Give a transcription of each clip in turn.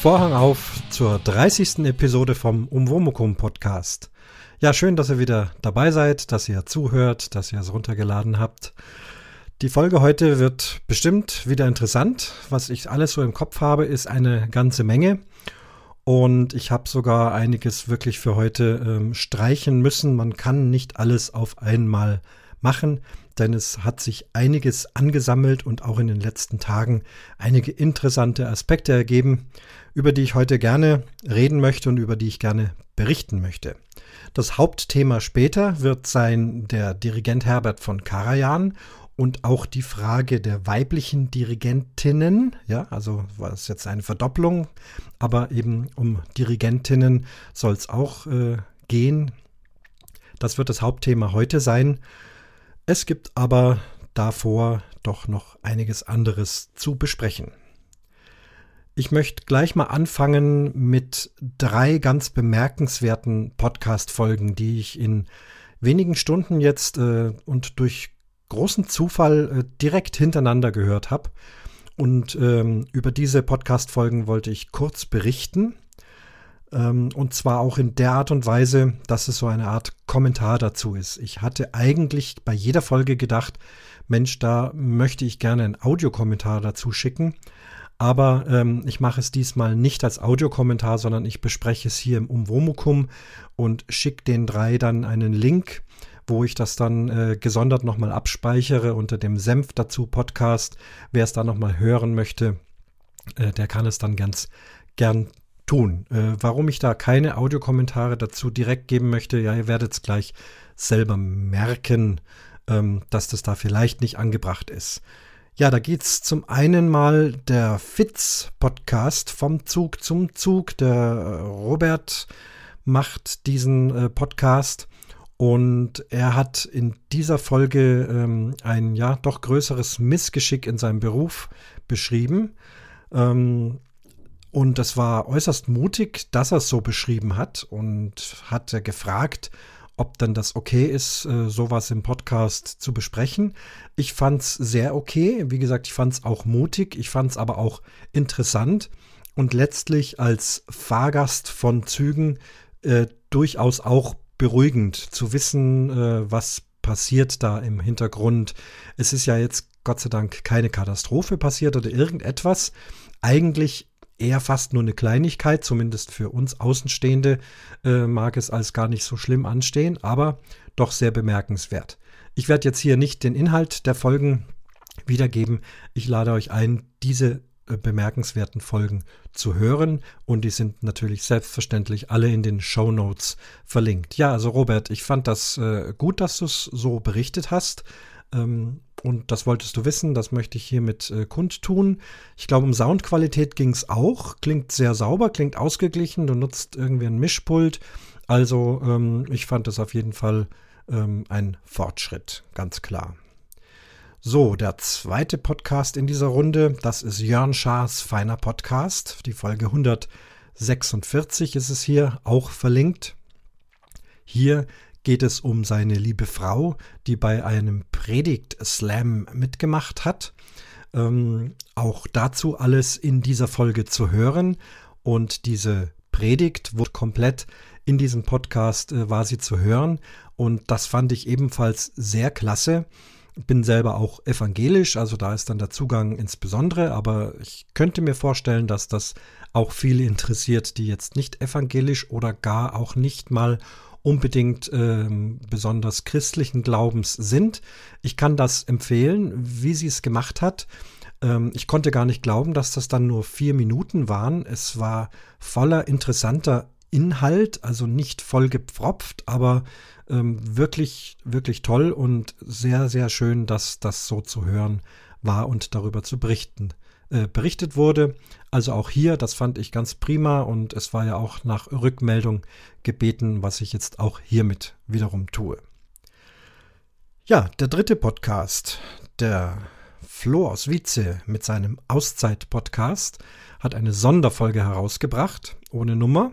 Vorhang auf zur 30. Episode vom Umwomukum Podcast. Ja, schön, dass ihr wieder dabei seid, dass ihr zuhört, dass ihr es runtergeladen habt. Die Folge heute wird bestimmt wieder interessant. Was ich alles so im Kopf habe, ist eine ganze Menge. Und ich habe sogar einiges wirklich für heute ähm, streichen müssen. Man kann nicht alles auf einmal machen, denn es hat sich einiges angesammelt und auch in den letzten Tagen einige interessante Aspekte ergeben, über die ich heute gerne reden möchte und über die ich gerne berichten möchte. Das Hauptthema später wird sein der Dirigent Herbert von Karajan und auch die Frage der weiblichen Dirigentinnen, ja, also war es jetzt eine Verdopplung, aber eben um Dirigentinnen soll es auch äh, gehen. Das wird das Hauptthema heute sein. Es gibt aber davor doch noch einiges anderes zu besprechen. Ich möchte gleich mal anfangen mit drei ganz bemerkenswerten Podcast-Folgen, die ich in wenigen Stunden jetzt äh, und durch großen Zufall äh, direkt hintereinander gehört habe. Und ähm, über diese Podcast-Folgen wollte ich kurz berichten. Ähm, und zwar auch in der Art und Weise, dass es so eine Art Kommentar dazu ist. Ich hatte eigentlich bei jeder Folge gedacht, Mensch, da möchte ich gerne einen Audiokommentar dazu schicken. Aber ähm, ich mache es diesmal nicht als Audiokommentar, sondern ich bespreche es hier im Umwomukum und schicke den drei dann einen Link, wo ich das dann äh, gesondert nochmal abspeichere unter dem Senf dazu Podcast. Wer es da nochmal hören möchte, äh, der kann es dann ganz gern tun. Äh, warum ich da keine Audiokommentare dazu direkt geben möchte, ja, ihr werdet es gleich selber merken, ähm, dass das da vielleicht nicht angebracht ist. Ja, da geht es zum einen mal der Fitz-Podcast vom Zug zum Zug. Der äh, Robert macht diesen äh, Podcast und er hat in dieser Folge ähm, ein ja doch größeres Missgeschick in seinem Beruf beschrieben. Ähm, und das war äußerst mutig, dass er es so beschrieben hat und hat er gefragt, ob dann das okay ist, äh, sowas im Podcast zu besprechen. Ich fand es sehr okay. Wie gesagt, ich fand es auch mutig. Ich fand es aber auch interessant und letztlich als Fahrgast von Zügen äh, durchaus auch beruhigend zu wissen, äh, was passiert da im Hintergrund. Es ist ja jetzt Gott sei Dank keine Katastrophe passiert oder irgendetwas. Eigentlich eher fast nur eine Kleinigkeit, zumindest für uns Außenstehende äh, mag es als gar nicht so schlimm anstehen, aber doch sehr bemerkenswert. Ich werde jetzt hier nicht den Inhalt der Folgen wiedergeben. Ich lade euch ein, diese äh, bemerkenswerten Folgen zu hören und die sind natürlich selbstverständlich alle in den Show Notes verlinkt. Ja, also Robert, ich fand das äh, gut, dass du es so berichtet hast. Ähm, und das wolltest du wissen, das möchte ich hiermit äh, kundtun. Ich glaube, um Soundqualität ging es auch. Klingt sehr sauber, klingt ausgeglichen. Du nutzt irgendwie ein Mischpult. Also ähm, ich fand es auf jeden Fall ähm, ein Fortschritt, ganz klar. So, der zweite Podcast in dieser Runde, das ist Jörn Schaas feiner Podcast. Die Folge 146 ist es hier auch verlinkt. Hier geht es um seine liebe Frau, die bei einem Predigt-Slam mitgemacht hat. Ähm, auch dazu alles in dieser Folge zu hören. Und diese Predigt wurde komplett in diesem Podcast äh, zu hören. Und das fand ich ebenfalls sehr klasse. Bin selber auch evangelisch, also da ist dann der Zugang insbesondere, aber ich könnte mir vorstellen, dass das auch viele interessiert, die jetzt nicht evangelisch oder gar auch nicht mal unbedingt ähm, besonders christlichen Glaubens sind. Ich kann das empfehlen, wie sie es gemacht hat. Ähm, ich konnte gar nicht glauben, dass das dann nur vier Minuten waren. Es war voller interessanter Inhalt, also nicht voll gepfropft, aber ähm, wirklich, wirklich toll und sehr, sehr schön, dass das so zu hören war und darüber zu berichten äh, berichtet wurde. Also auch hier, das fand ich ganz prima und es war ja auch nach Rückmeldung gebeten, was ich jetzt auch hiermit wiederum tue. Ja, der dritte Podcast, der Flo aus Wietze mit seinem Auszeit-Podcast, hat eine Sonderfolge herausgebracht, ohne Nummer.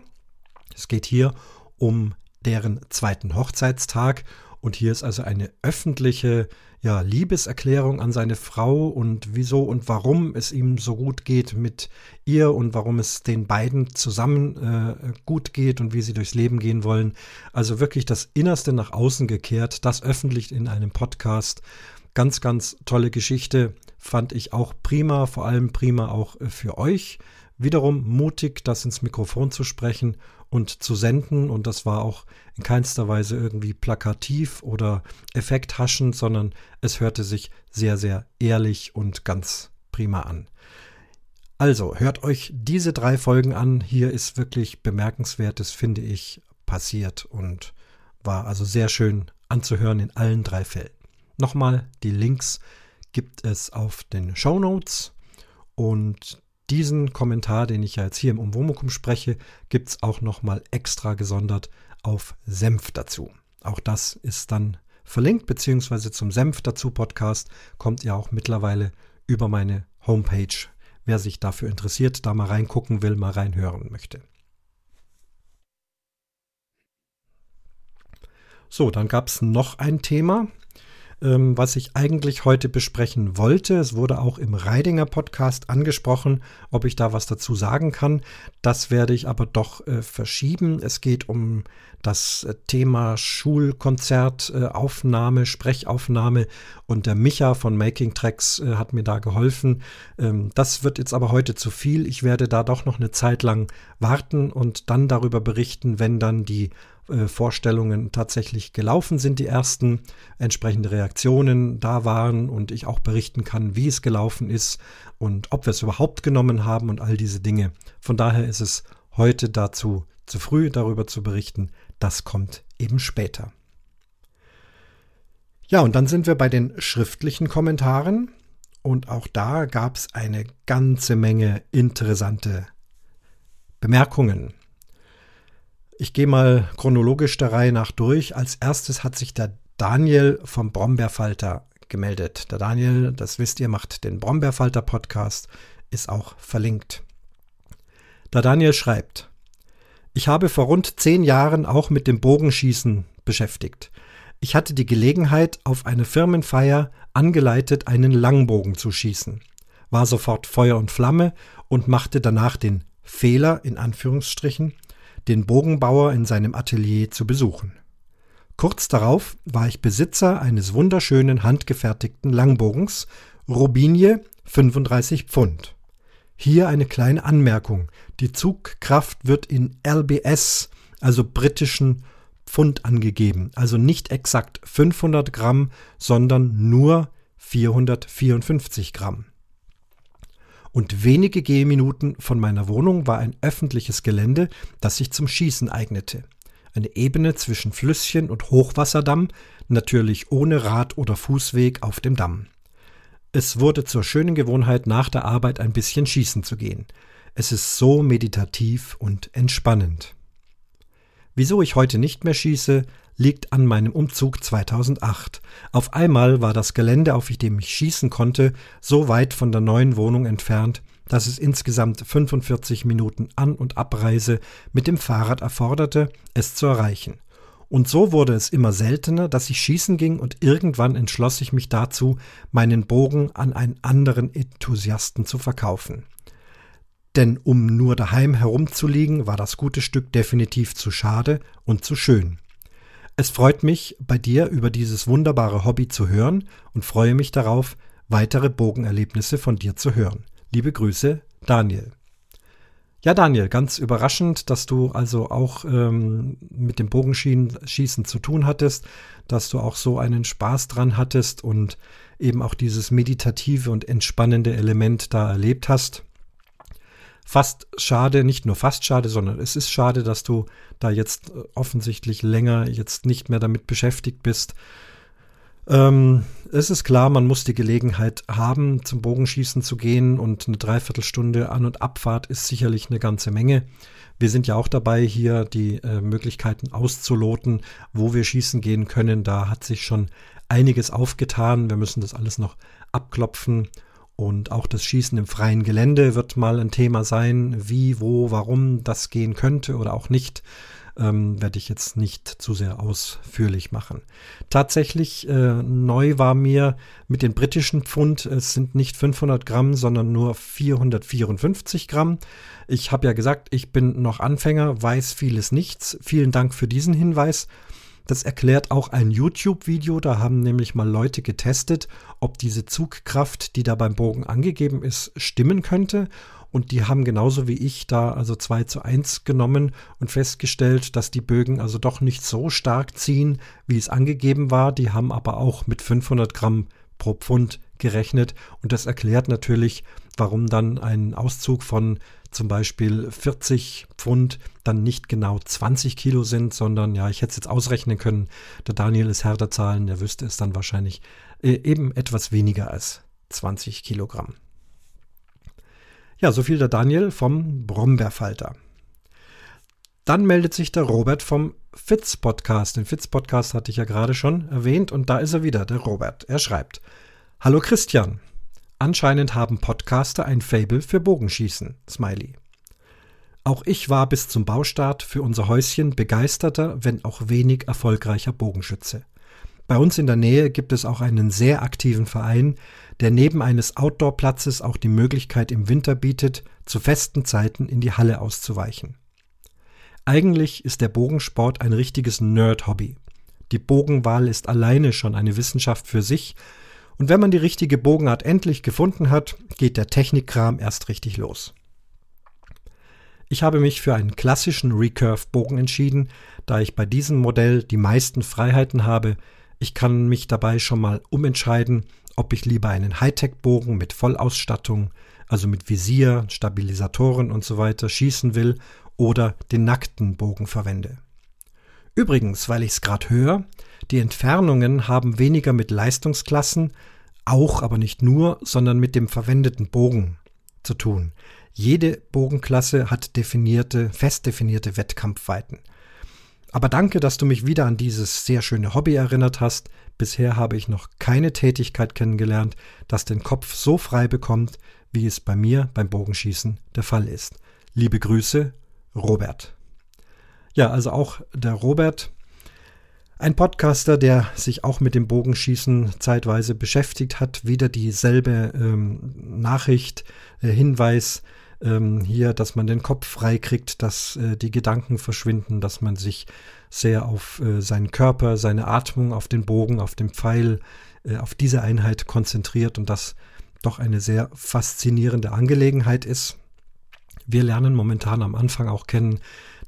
Es geht hier um deren zweiten Hochzeitstag Und hier ist also eine öffentliche ja, Liebeserklärung an seine Frau und wieso und warum es ihm so gut geht mit ihr und warum es den beiden zusammen äh, gut geht und wie sie durchs Leben gehen wollen. Also wirklich das Innerste nach außen gekehrt, das öffentlich in einem Podcast. Ganz, ganz tolle Geschichte, fand ich auch prima, vor allem prima auch äh, für euch. Wiederum mutig, das ins Mikrofon zu sprechen und zu senden. Und das war auch in keinster Weise irgendwie plakativ oder effekthaschend, sondern es hörte sich sehr, sehr ehrlich und ganz prima an. Also, hört euch diese drei Folgen an. Hier ist wirklich bemerkenswertes, finde ich, passiert und war also sehr schön anzuhören in allen drei Fällen. Nochmal, die Links gibt es auf den Show Notes und diesen Kommentar, den ich ja jetzt hier im Umwomukum spreche, gibt es auch nochmal extra gesondert auf Senf dazu. Auch das ist dann verlinkt, beziehungsweise zum Senf dazu Podcast kommt ja auch mittlerweile über meine Homepage. Wer sich dafür interessiert, da mal reingucken will, mal reinhören möchte. So, dann gab es noch ein Thema, ähm, was ich eigentlich heute besprechen wollte. Es wurde auch im Reidinger Podcast angesprochen, ob ich da was dazu sagen kann. Das werde ich aber doch äh, verschieben. Es geht um das äh, Thema Schulkonzertaufnahme, äh, Sprechaufnahme und der Micha von Making Tracks äh, hat mir da geholfen. Ähm, das wird jetzt aber heute zu viel. Ich werde da doch noch eine Zeit lang warten und dann darüber berichten, wenn dann die Vorstellungen tatsächlich gelaufen sind, die ersten entsprechende Reaktionen da waren und ich auch berichten kann, wie es gelaufen ist und ob wir es überhaupt genommen haben und all diese Dinge. Von daher ist es heute dazu zu früh, darüber zu berichten. Das kommt eben später. Ja, und dann sind wir bei den schriftlichen Kommentaren. Und auch da gab es eine ganze Menge interessante Bemerkungen. Ich gehe mal chronologisch der Reihe nach durch. Als erstes hat sich der Daniel vom Brombeerfalter gemeldet. Der Daniel, das wisst ihr, macht den Brombeerfalter Podcast, ist auch verlinkt. Der Daniel schreibt, ich habe vor rund zehn Jahren auch mit dem Bogenschießen beschäftigt. Ich hatte die Gelegenheit, auf eine Firmenfeier angeleitet einen Langbogen zu schießen, war sofort Feuer und Flamme und machte danach den Fehler, in Anführungsstrichen, den Bogenbauer in seinem Atelier zu besuchen. Kurz darauf war ich Besitzer eines wunderschönen handgefertigten Langbogens, Robinie 35 Pfund. Hier eine kleine Anmerkung. Die Zugkraft wird in LBS, also britischen Pfund angegeben, also nicht exakt 500 Gramm, sondern nur 454 Gramm und wenige Gehminuten von meiner Wohnung war ein öffentliches Gelände, das sich zum Schießen eignete. Eine Ebene zwischen Flüsschen und Hochwasserdamm, natürlich ohne Rad- oder Fußweg auf dem Damm. Es wurde zur schönen Gewohnheit, nach der Arbeit ein bisschen schießen zu gehen. Es ist so meditativ und entspannend. Wieso ich heute nicht mehr schieße, liegt an meinem Umzug 2008. Auf einmal war das Gelände, auf dem ich schießen konnte, so weit von der neuen Wohnung entfernt, dass es insgesamt 45 Minuten An- und Abreise mit dem Fahrrad erforderte, es zu erreichen. Und so wurde es immer seltener, dass ich schießen ging und irgendwann entschloss ich mich dazu, meinen Bogen an einen anderen Enthusiasten zu verkaufen. Denn um nur daheim herumzuliegen, war das gute Stück definitiv zu schade und zu schön. Es freut mich, bei dir über dieses wunderbare Hobby zu hören und freue mich darauf, weitere Bogenerlebnisse von dir zu hören. Liebe Grüße, Daniel. Ja, Daniel, ganz überraschend, dass du also auch ähm, mit dem Bogenschießen zu tun hattest, dass du auch so einen Spaß dran hattest und eben auch dieses meditative und entspannende Element da erlebt hast fast schade, nicht nur fast schade, sondern es ist schade, dass du da jetzt äh, offensichtlich länger jetzt nicht mehr damit beschäftigt bist. Ähm, es ist klar, man muss die Gelegenheit haben, zum Bogenschießen zu gehen und eine Dreiviertelstunde An- und Abfahrt ist sicherlich eine ganze Menge. Wir sind ja auch dabei, hier die äh, Möglichkeiten auszuloten, wo wir schießen gehen können. Da hat sich schon einiges aufgetan. Wir müssen das alles noch abklopfen und auch das Schießen im freien Gelände wird mal ein Thema sein, wie, wo, warum das gehen könnte oder auch nicht. ähm, werde ich jetzt nicht zu sehr ausführlich machen. Tatsächlich äh, neu war mir mit den britischen Pfund, es sind nicht 500 Gramm, sondern nur 454 Gramm. Ich habe ja gesagt, ich bin noch Anfänger, weiß vieles nichts. Vielen Dank für diesen Hinweis. Das erklärt auch ein YouTube-Video. Da haben nämlich mal Leute getestet, ob diese Zugkraft, die da beim Bogen angegeben ist, stimmen könnte. Und die haben genauso wie ich da also 2 zu 1 genommen und festgestellt, dass die Bögen also doch nicht so stark ziehen, wie es angegeben war. Die haben aber auch mit 500 Gramm pro Pfund gerechnet. Und das erklärt natürlich, warum dann ein Auszug von zum Beispiel 40 Pfund dann nicht genau 20 Kilo sind, sondern ja, ich hätte es jetzt ausrechnen können. Der Daniel ist Herr der Zahlen, der wüsste es dann wahrscheinlich äh, eben etwas weniger als 20 Kilogramm. Ja, so viel der Daniel vom Brombeerfalter. Dann meldet sich der Robert vom Fitz Podcast. Den Fitz Podcast hatte ich ja gerade schon erwähnt und da ist er wieder, der Robert. Er schreibt: Hallo Christian. Anscheinend haben Podcaster ein Fable für Bogenschießen. Smiley. Auch ich war bis zum Baustart für unser Häuschen begeisterter, wenn auch wenig erfolgreicher Bogenschütze. Bei uns in der Nähe gibt es auch einen sehr aktiven Verein, der neben eines Outdoor-Platzes auch die Möglichkeit im Winter bietet, zu festen Zeiten in die Halle auszuweichen. Eigentlich ist der Bogensport ein richtiges Nerd-Hobby. Die Bogenwahl ist alleine schon eine Wissenschaft für sich und wenn man die richtige Bogenart endlich gefunden hat, geht der Technikkram erst richtig los. Ich habe mich für einen klassischen Recurve-Bogen entschieden, da ich bei diesem Modell die meisten Freiheiten habe. Ich kann mich dabei schon mal umentscheiden, ob ich lieber einen Hightech-Bogen mit Vollausstattung, also mit Visier, Stabilisatoren und so weiter schießen will oder den nackten Bogen verwende. Übrigens, weil ich es gerade höre, die Entfernungen haben weniger mit Leistungsklassen, auch aber nicht nur, sondern mit dem verwendeten Bogen zu tun. Jede Bogenklasse hat definierte, fest definierte Wettkampfweiten. Aber danke, dass du mich wieder an dieses sehr schöne Hobby erinnert hast. Bisher habe ich noch keine Tätigkeit kennengelernt, das den Kopf so frei bekommt, wie es bei mir beim Bogenschießen der Fall ist. Liebe Grüße, Robert. Ja, also auch der Robert ein Podcaster, der sich auch mit dem Bogenschießen zeitweise beschäftigt hat, wieder dieselbe ähm, Nachricht, äh, Hinweis ähm, hier, dass man den Kopf frei kriegt, dass äh, die Gedanken verschwinden, dass man sich sehr auf äh, seinen Körper, seine Atmung, auf den Bogen, auf den Pfeil, äh, auf diese Einheit konzentriert und das doch eine sehr faszinierende Angelegenheit ist. Wir lernen momentan am Anfang auch kennen,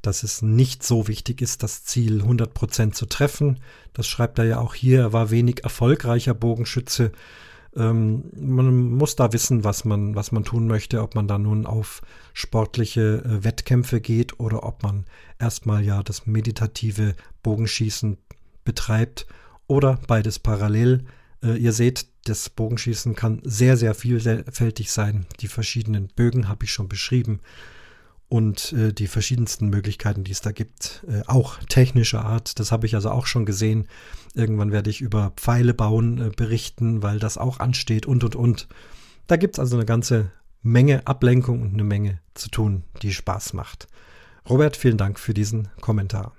dass es nicht so wichtig ist, das Ziel 100% zu treffen. Das schreibt er ja auch hier. Er war wenig erfolgreicher Bogenschütze. Ähm, man muss da wissen, was man, was man tun möchte, ob man da nun auf sportliche äh, Wettkämpfe geht oder ob man erstmal ja das meditative Bogenschießen betreibt oder beides parallel. Äh, ihr seht, das Bogenschießen kann sehr, sehr vielfältig sein. Die verschiedenen Bögen habe ich schon beschrieben und äh, die verschiedensten Möglichkeiten, die es da gibt, äh, auch technischer Art. Das habe ich also auch schon gesehen. Irgendwann werde ich über Pfeile bauen äh, berichten, weil das auch ansteht und und und. Da gibt es also eine ganze Menge Ablenkung und eine Menge zu tun, die Spaß macht. Robert, vielen Dank für diesen Kommentar.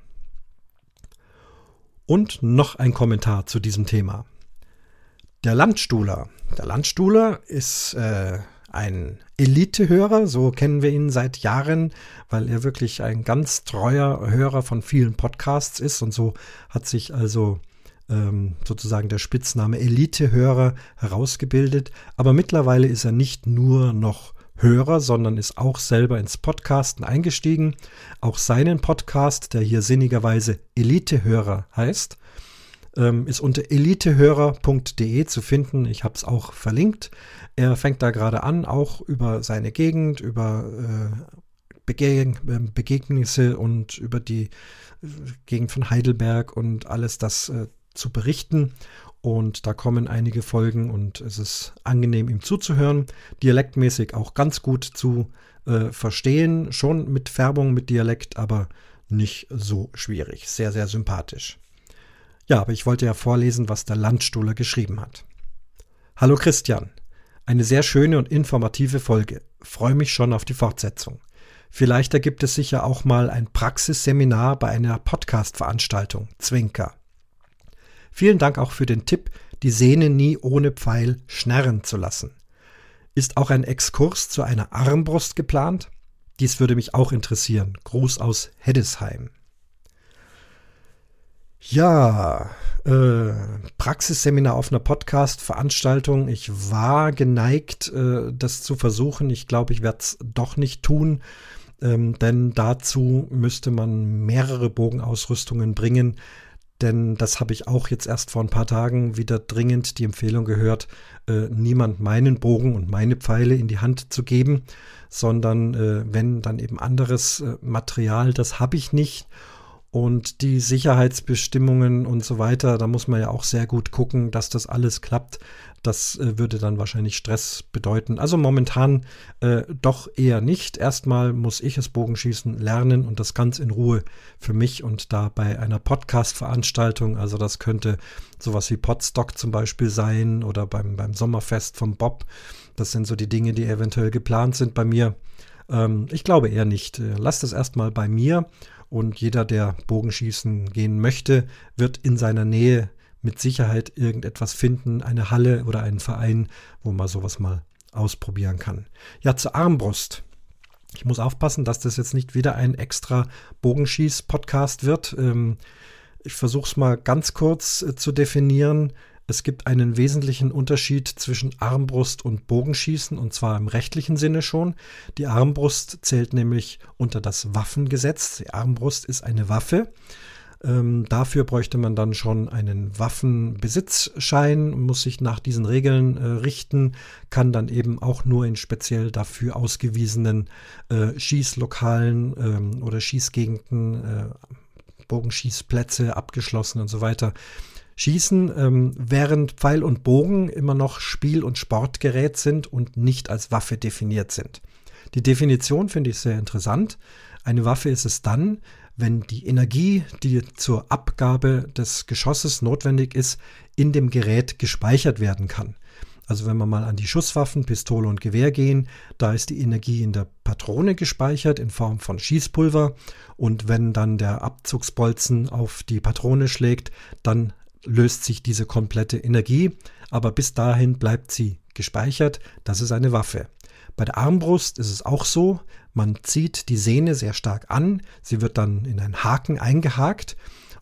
Und noch ein Kommentar zu diesem Thema. Der Landstuhler. Der Landstuhler ist äh, ein Elite-Hörer, so kennen wir ihn seit Jahren, weil er wirklich ein ganz treuer Hörer von vielen Podcasts ist und so hat sich also ähm, sozusagen der Spitzname Elite-Hörer herausgebildet. Aber mittlerweile ist er nicht nur noch Hörer, sondern ist auch selber ins Podcasten eingestiegen. Auch seinen Podcast, der hier sinnigerweise Elite-Hörer heißt, ähm, ist unter elitehörer.de zu finden. Ich habe es auch verlinkt. Er fängt da gerade an, auch über seine Gegend, über äh, Begeg ähm, Begegnisse und über die äh, Gegend von Heidelberg und alles das äh, zu berichten. Und da kommen einige Folgen und es ist angenehm, ihm zuzuhören. Dialektmäßig auch ganz gut zu äh, verstehen. Schon mit Färbung, mit Dialekt, aber nicht so schwierig. Sehr, sehr sympathisch. Ja, aber ich wollte ja vorlesen, was der Landstuhler geschrieben hat. Hallo Christian. Eine sehr schöne und informative Folge. Freue mich schon auf die Fortsetzung. Vielleicht ergibt es sich ja auch mal ein Praxisseminar bei einer Podcast-Veranstaltung. Zwinker. Vielen Dank auch für den Tipp, die Sehne nie ohne Pfeil schnarren zu lassen. Ist auch ein Exkurs zu einer Armbrust geplant? Dies würde mich auch interessieren. Gruß aus Heddesheim. Ja, äh, Praxisseminar auf einer Podcast-Veranstaltung. Ich war geneigt, äh, das zu versuchen. Ich glaube, ich werde es doch nicht tun, ähm, denn dazu müsste man mehrere Bogenausrüstungen bringen. Denn das habe ich auch jetzt erst vor ein paar Tagen wieder dringend die Empfehlung gehört, äh, niemand meinen Bogen und meine Pfeile in die Hand zu geben, sondern äh, wenn dann eben anderes äh, Material, das habe ich nicht und die Sicherheitsbestimmungen und so weiter, da muss man ja auch sehr gut gucken, dass das alles klappt. Das äh, würde dann wahrscheinlich Stress bedeuten. Also momentan äh, doch eher nicht. Erstmal muss ich es Bogenschießen lernen und das ganz in Ruhe für mich und da bei einer Podcast-Veranstaltung. Also das könnte sowas wie Podstock zum Beispiel sein oder beim, beim Sommerfest vom Bob. Das sind so die Dinge, die eventuell geplant sind bei mir. Ähm, ich glaube eher nicht. Äh, Lasst es erstmal bei mir und jeder, der Bogenschießen gehen möchte, wird in seiner Nähe mit Sicherheit irgendetwas finden, eine Halle oder einen Verein, wo man sowas mal ausprobieren kann. Ja, zur Armbrust. Ich muss aufpassen, dass das jetzt nicht wieder ein extra Bogenschieß-Podcast wird. Ähm, ich versuche es mal ganz kurz äh, zu definieren. Es gibt einen wesentlichen Unterschied zwischen Armbrust und Bogenschießen, und zwar im rechtlichen Sinne schon. Die Armbrust zählt nämlich unter das Waffengesetz. Die Armbrust ist eine Waffe. Ähm, dafür bräuchte man dann schon einen Waffenbesitzschein, muss sich nach diesen Regeln äh, richten, kann dann eben auch nur in speziell dafür ausgewiesenen äh, Schießlokalen ähm, oder Schießgegenden, äh, Bogenschießplätze abgeschlossen und so weiter schießen, ähm, während Pfeil und Bogen immer noch Spiel- und Sportgerät sind und nicht als Waffe definiert sind. Die Definition finde ich sehr interessant. Eine Waffe ist es dann, wenn die Energie, die zur Abgabe des Geschosses notwendig ist, in dem Gerät gespeichert werden kann. Also wenn wir mal an die Schusswaffen, Pistole und Gewehr gehen, da ist die Energie in der Patrone gespeichert in Form von Schießpulver und wenn dann der Abzugsbolzen auf die Patrone schlägt, dann löst sich diese komplette Energie, aber bis dahin bleibt sie gespeichert. Das ist eine Waffe. Bei der Armbrust ist es auch so, man zieht die Sehne sehr stark an, sie wird dann in einen Haken eingehakt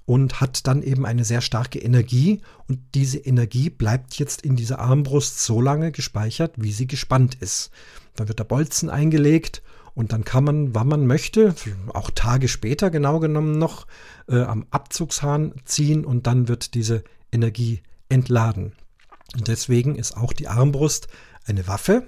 und hat dann eben eine sehr starke Energie und diese Energie bleibt jetzt in dieser Armbrust so lange gespeichert, wie sie gespannt ist. Dann wird der Bolzen eingelegt und dann kann man, wann man möchte, auch Tage später genau genommen noch, äh, am Abzugshahn ziehen und dann wird diese Energie entladen. Und deswegen ist auch die Armbrust eine Waffe,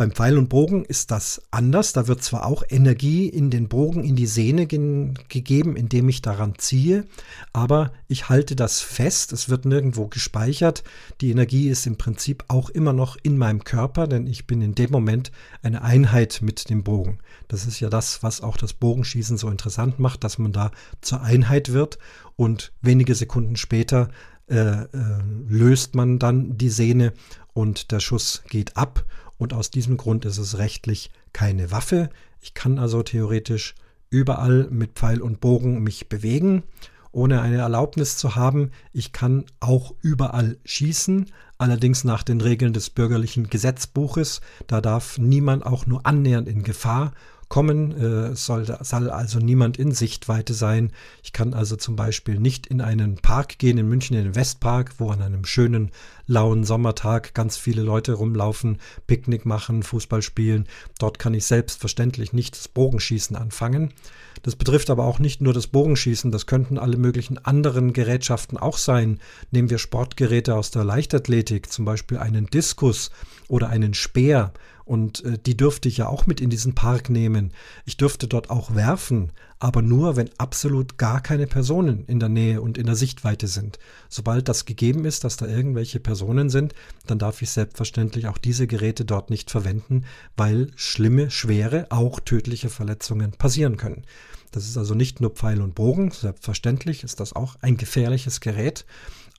beim Pfeil und Bogen ist das anders. Da wird zwar auch Energie in den Bogen, in die Sehne ge gegeben, indem ich daran ziehe, aber ich halte das fest. Es wird nirgendwo gespeichert. Die Energie ist im Prinzip auch immer noch in meinem Körper, denn ich bin in dem Moment eine Einheit mit dem Bogen. Das ist ja das, was auch das Bogenschießen so interessant macht, dass man da zur Einheit wird und wenige Sekunden später äh, äh, löst man dann die Sehne und der Schuss geht ab und aus diesem Grund ist es rechtlich keine Waffe. Ich kann also theoretisch überall mit Pfeil und Bogen mich bewegen, ohne eine Erlaubnis zu haben. Ich kann auch überall schießen, allerdings nach den Regeln des bürgerlichen Gesetzbuches. Da darf niemand auch nur annähernd in Gefahr kommen, äh, soll, soll also niemand in Sichtweite sein. Ich kann also zum Beispiel nicht in einen Park gehen, in München in den Westpark, wo an einem schönen, lauen Sommertag ganz viele Leute rumlaufen, Picknick machen, Fußball spielen. Dort kann ich selbstverständlich nicht das Bogenschießen anfangen. Das betrifft aber auch nicht nur das Bogenschießen, das könnten alle möglichen anderen Gerätschaften auch sein. Nehmen wir Sportgeräte aus der Leichtathletik, zum Beispiel einen Diskus oder einen Speer und äh, die dürfte ich ja auch mit in diesen Park nehmen. Ich dürfte dort auch werfen, aber nur, wenn absolut gar keine Personen in der Nähe und in der Sichtweite sind. Sobald das gegeben ist, dass da irgendwelche Personen sind, dann darf ich selbstverständlich auch diese Geräte dort nicht verwenden, weil schlimme, schwere, auch tödliche Verletzungen passieren können. Das ist also nicht nur Pfeil und Bogen, selbstverständlich ist das auch ein gefährliches Gerät,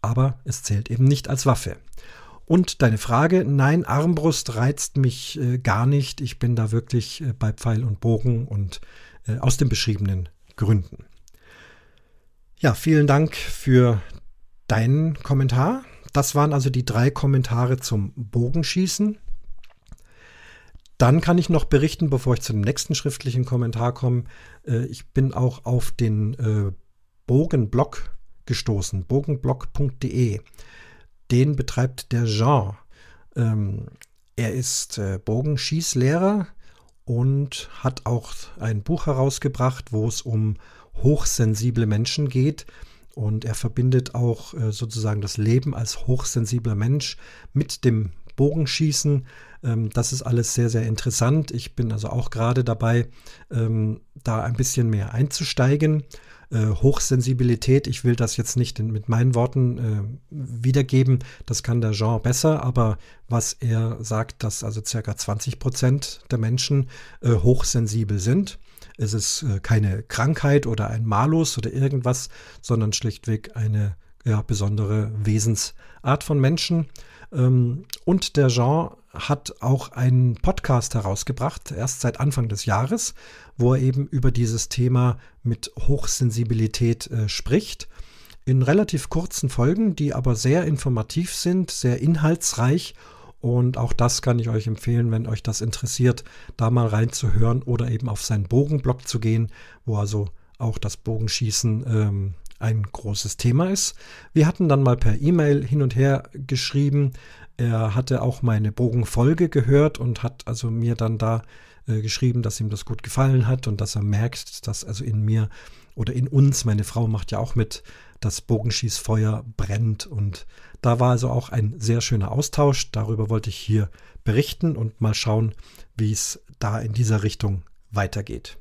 aber es zählt eben nicht als Waffe. Und deine Frage, nein, Armbrust reizt mich äh, gar nicht. Ich bin da wirklich äh, bei Pfeil und Bogen und äh, aus den beschriebenen Gründen. Ja, vielen Dank für deinen Kommentar. Das waren also die drei Kommentare zum Bogenschießen. Dann kann ich noch berichten, bevor ich zu dem nächsten schriftlichen Kommentar komme. Äh, ich bin auch auf den äh, Bogenblog gestoßen, bogenblog.de. Den betreibt der Jean. Ähm, er ist äh, Bogenschießlehrer und hat auch ein Buch herausgebracht, wo es um hochsensible Menschen geht. Und er verbindet auch äh, sozusagen das Leben als hochsensibler Mensch mit dem Bogenschießen. Ähm, das ist alles sehr, sehr interessant. Ich bin also auch gerade dabei, ähm, da ein bisschen mehr einzusteigen. Äh, Hochsensibilität, ich will das jetzt nicht in, mit meinen Worten äh, wiedergeben, das kann der Jean besser, aber was er sagt, dass also circa 20 Prozent der Menschen äh, hochsensibel sind. Es ist äh, keine Krankheit oder ein Malus oder irgendwas, sondern schlichtweg eine ja, besondere Wesensart von Menschen. Ähm, und der Jean hat auch einen Podcast herausgebracht, erst seit Anfang des Jahres, wo er eben über dieses Thema mit Hochsensibilität äh, spricht. In relativ kurzen Folgen, die aber sehr informativ sind, sehr inhaltsreich. Und auch das kann ich euch empfehlen, wenn euch das interessiert, da mal reinzuhören oder eben auf seinen Bogenblog zu gehen, wo also auch das Bogenschießen ähm, ein großes Thema ist. Wir hatten dann mal per E-Mail hin und her geschrieben. Er hatte auch meine Bogenfolge gehört und hat also mir dann da äh, geschrieben, dass ihm das gut gefallen hat und dass er merkt, dass also in mir oder in uns, meine Frau macht ja auch mit, das Bogenschießfeuer brennt. Und da war also auch ein sehr schöner Austausch. Darüber wollte ich hier berichten und mal schauen, wie es da in dieser Richtung weitergeht.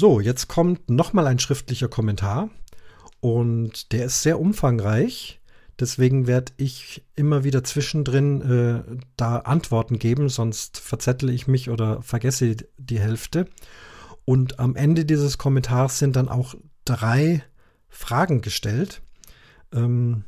So, jetzt kommt nochmal ein schriftlicher Kommentar und der ist sehr umfangreich. Deswegen werde ich immer wieder zwischendrin äh, da Antworten geben, sonst verzettle ich mich oder vergesse die Hälfte. Und am Ende dieses Kommentars sind dann auch drei Fragen gestellt. Ähm,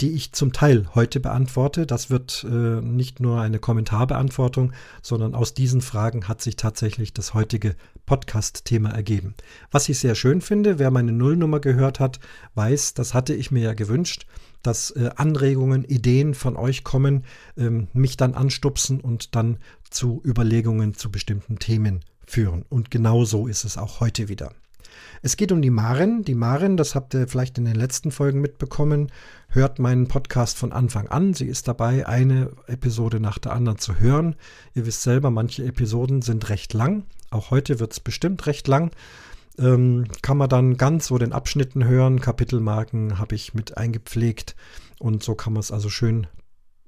die ich zum Teil heute beantworte. Das wird äh, nicht nur eine Kommentarbeantwortung, sondern aus diesen Fragen hat sich tatsächlich das heutige Podcast-Thema ergeben. Was ich sehr schön finde, wer meine Nullnummer gehört hat, weiß, das hatte ich mir ja gewünscht, dass äh, Anregungen, Ideen von euch kommen, ähm, mich dann anstupsen und dann zu Überlegungen zu bestimmten Themen führen. Und genau so ist es auch heute wieder. Es geht um die Maren. Die Maren, das habt ihr vielleicht in den letzten Folgen mitbekommen, hört meinen Podcast von Anfang an. Sie ist dabei, eine Episode nach der anderen zu hören. Ihr wisst selber, manche Episoden sind recht lang. Auch heute wird es bestimmt recht lang. Ähm, kann man dann ganz so den Abschnitten hören. Kapitelmarken habe ich mit eingepflegt. Und so kann man es also schön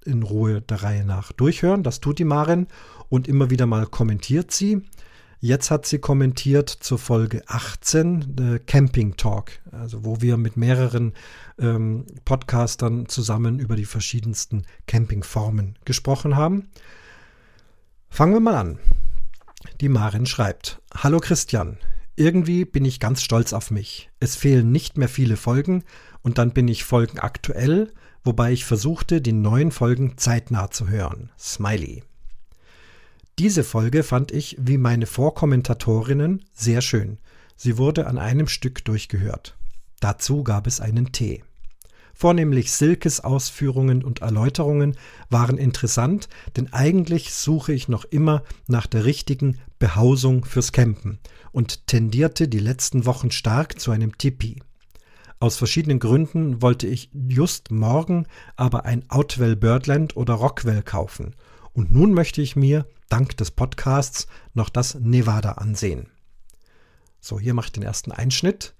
in Ruhe der Reihe nach durchhören. Das tut die Maren und immer wieder mal kommentiert sie. Jetzt hat sie kommentiert zur Folge 18, äh, Camping Talk, also wo wir mit mehreren ähm, Podcastern zusammen über die verschiedensten Campingformen gesprochen haben. Fangen wir mal an. Die Marin schreibt: Hallo Christian, irgendwie bin ich ganz stolz auf mich. Es fehlen nicht mehr viele Folgen und dann bin ich folgenaktuell, wobei ich versuchte, die neuen Folgen zeitnah zu hören. Smiley. Diese Folge fand ich, wie meine Vorkommentatorinnen, sehr schön. Sie wurde an einem Stück durchgehört. Dazu gab es einen Tee. Vornehmlich Silkes Ausführungen und Erläuterungen waren interessant, denn eigentlich suche ich noch immer nach der richtigen Behausung fürs Campen und tendierte die letzten Wochen stark zu einem Tipi. Aus verschiedenen Gründen wollte ich just morgen aber ein Outwell Birdland oder Rockwell kaufen und nun möchte ich mir, dank des Podcasts, noch das Nevada ansehen. So, hier mache ich den ersten Einschnitt.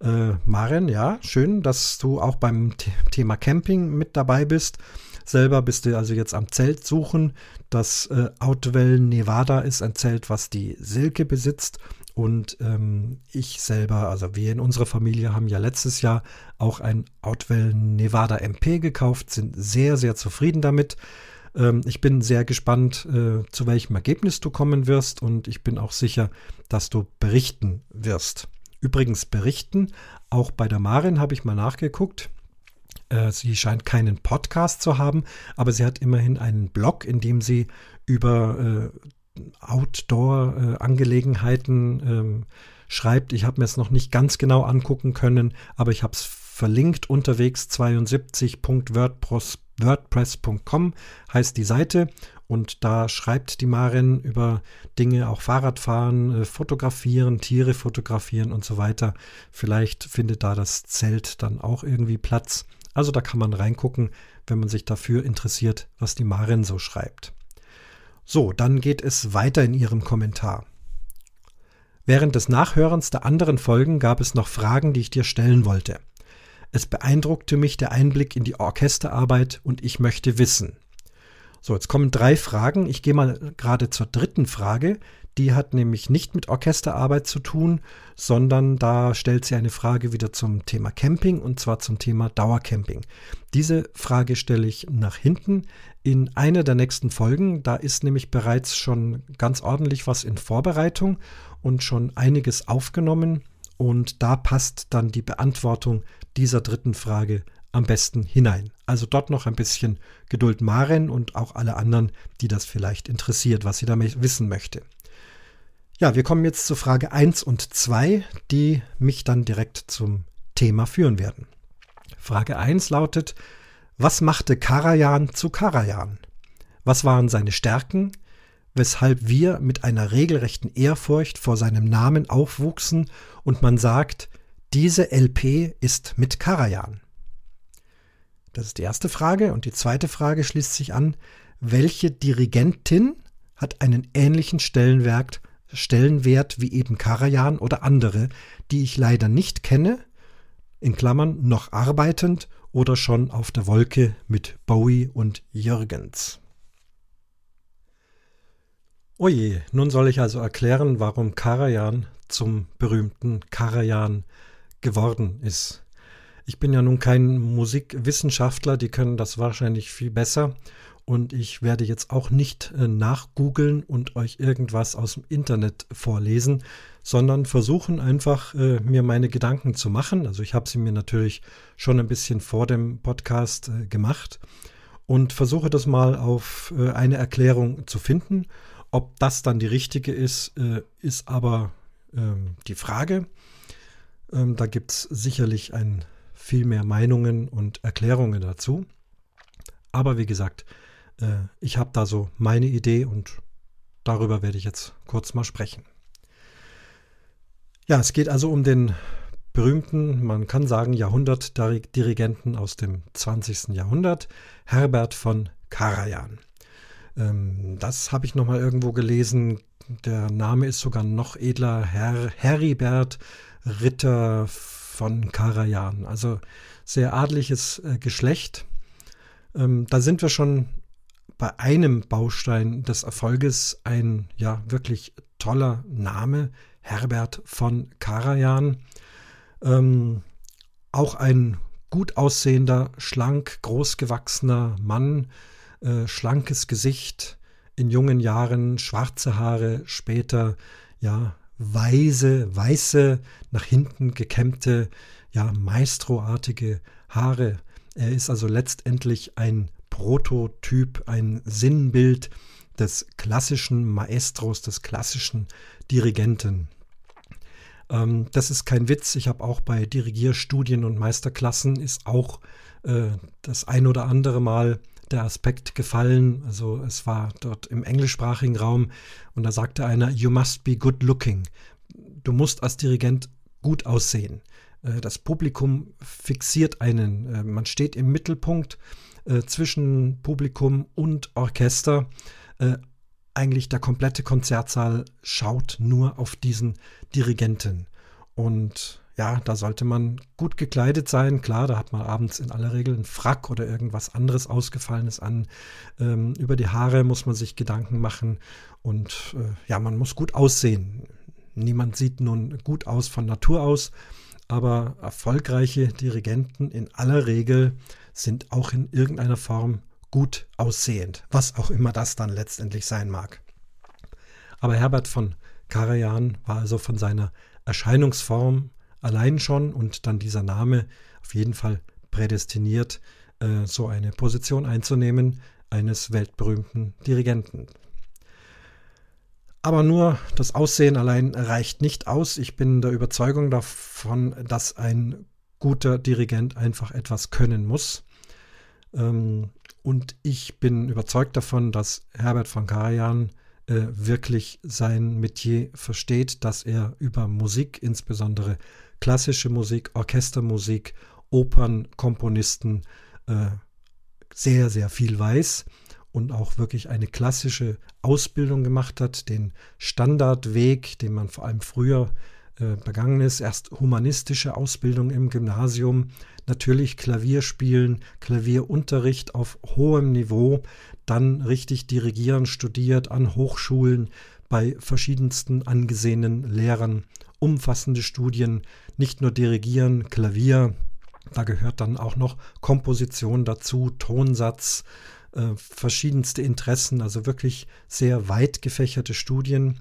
Äh, Maren, ja, schön, dass du auch beim Thema Camping mit dabei bist. Selber bist du also jetzt am Zelt suchen. Das äh, Outwell Nevada ist ein Zelt, was die Silke besitzt. Und ähm, ich selber, also wir in unserer Familie haben ja letztes Jahr auch ein Outwell Nevada MP gekauft, sind sehr, sehr zufrieden damit. Ähm, ich bin sehr gespannt, äh, zu welchem Ergebnis du kommen wirst und ich bin auch sicher, dass du berichten wirst. Übrigens berichten, auch bei der Marin habe ich mal nachgeguckt. Äh, sie scheint keinen Podcast zu haben, aber sie hat immerhin einen Blog, in dem sie über äh, Outdoor-Angelegenheiten ähm, schreibt. Ich habe mir es noch nicht ganz genau angucken können, aber ich habe es verlinkt unterwegs 72.wordpress.com heißt die Seite und da schreibt die Marin über Dinge, auch Fahrradfahren, äh, fotografieren, Tiere fotografieren und so weiter. Vielleicht findet da das Zelt dann auch irgendwie Platz. Also da kann man reingucken, wenn man sich dafür interessiert, was die Marin so schreibt. So, dann geht es weiter in ihrem Kommentar. Während des Nachhörens der anderen Folgen gab es noch Fragen, die ich dir stellen wollte. Es beeindruckte mich der Einblick in die Orchesterarbeit und ich möchte wissen. So, jetzt kommen drei Fragen. Ich gehe mal gerade zur dritten Frage. Die hat nämlich nicht mit Orchesterarbeit zu tun, sondern da stellt sie eine Frage wieder zum Thema Camping und zwar zum Thema Dauercamping. Diese Frage stelle ich nach hinten in einer der nächsten Folgen. Da ist nämlich bereits schon ganz ordentlich was in Vorbereitung und schon einiges aufgenommen. Und da passt dann die Beantwortung dieser dritten Frage am besten hinein. Also dort noch ein bisschen Geduld Maren und auch alle anderen, die das vielleicht interessiert, was sie damit wissen möchte. Ja, wir kommen jetzt zu Frage 1 und 2, die mich dann direkt zum Thema führen werden. Frage 1 lautet, was machte Karajan zu Karajan? Was waren seine Stärken? Weshalb wir mit einer regelrechten Ehrfurcht vor seinem Namen aufwuchsen und man sagt, diese LP ist mit Karajan. Das ist die erste Frage. Und die zweite Frage schließt sich an, welche Dirigentin hat einen ähnlichen Stellenwert, Stellenwert wie eben Karajan oder andere, die ich leider nicht kenne, in Klammern noch arbeitend oder schon auf der Wolke mit Bowie und Jürgens. Oje, nun soll ich also erklären, warum Karajan zum berühmten Karajan geworden ist. Ich bin ja nun kein Musikwissenschaftler, die können das wahrscheinlich viel besser. Und ich werde jetzt auch nicht äh, nachgoogeln und euch irgendwas aus dem Internet vorlesen, sondern versuchen einfach, äh, mir meine Gedanken zu machen. Also ich habe sie mir natürlich schon ein bisschen vor dem Podcast äh, gemacht und versuche das mal auf eine Erklärung zu finden. Ob das dann die richtige ist, äh, ist aber ähm, die Frage. Ähm, da gibt es sicherlich ein viel mehr Meinungen und Erklärungen dazu. Aber wie gesagt, äh, ich habe da so meine Idee und darüber werde ich jetzt kurz mal sprechen. Ja, es geht also um den berühmten, man kann sagen, Jahrhundertdirigenten aus dem 20. Jahrhundert, Herbert von Karajan. Ähm, das habe ich nochmal irgendwo gelesen. Der Name ist sogar noch edler, Herr Heribert Ritter von Karajan. Also sehr adliges äh, Geschlecht. Ähm, da sind wir schon bei einem Baustein des Erfolges, ein ja wirklich toller Name, Herbert von Karajan. Ähm, auch ein gut aussehender, schlank, großgewachsener Mann, äh, schlankes Gesicht, in jungen Jahren schwarze Haare, später ja weise, weiße, nach hinten gekämmte, ja, maestroartige Haare. Er ist also letztendlich ein Prototyp, ein Sinnbild des klassischen Maestros, des klassischen Dirigenten. Ähm, das ist kein Witz. Ich habe auch bei Dirigierstudien und Meisterklassen ist auch äh, das ein oder andere Mal der Aspekt gefallen. Also es war dort im englischsprachigen Raum und da sagte einer, you must be good looking. Du musst als Dirigent gut aussehen. Äh, das Publikum fixiert einen. Äh, man steht im Mittelpunkt äh, zwischen Publikum und Orchester. Eigentlich der komplette Konzertsaal schaut nur auf diesen Dirigenten. Und ja, da sollte man gut gekleidet sein. Klar, da hat man abends in aller Regel einen Frack oder irgendwas anderes Ausgefallenes an. Ähm, über die Haare muss man sich Gedanken machen und äh, ja, man muss gut aussehen. Niemand sieht nun gut aus von Natur aus, aber erfolgreiche Dirigenten in aller Regel sind auch in irgendeiner Form gut aussehend, was auch immer das dann letztendlich sein mag. Aber Herbert von Karajan war also von seiner Erscheinungsform allein schon und dann dieser Name auf jeden Fall prädestiniert, äh, so eine Position einzunehmen eines weltberühmten Dirigenten. Aber nur das Aussehen allein reicht nicht aus. Ich bin der Überzeugung davon, dass ein guter Dirigent einfach etwas können muss. Ähm, und ich bin überzeugt davon, dass Herbert von Karajan äh, wirklich sein Metier versteht, dass er über Musik, insbesondere klassische Musik, Orchestermusik, Opernkomponisten, äh, sehr, sehr viel weiß und auch wirklich eine klassische Ausbildung gemacht hat, den Standardweg, den man vor allem früher äh, begangen ist, erst humanistische Ausbildung im Gymnasium, natürlich Klavierspielen, Klavierunterricht auf hohem Niveau, dann richtig dirigieren studiert an Hochschulen bei verschiedensten angesehenen Lehrern, umfassende Studien, nicht nur dirigieren, Klavier, da gehört dann auch noch Komposition dazu, Tonsatz, äh, verschiedenste Interessen, also wirklich sehr weit gefächerte Studien.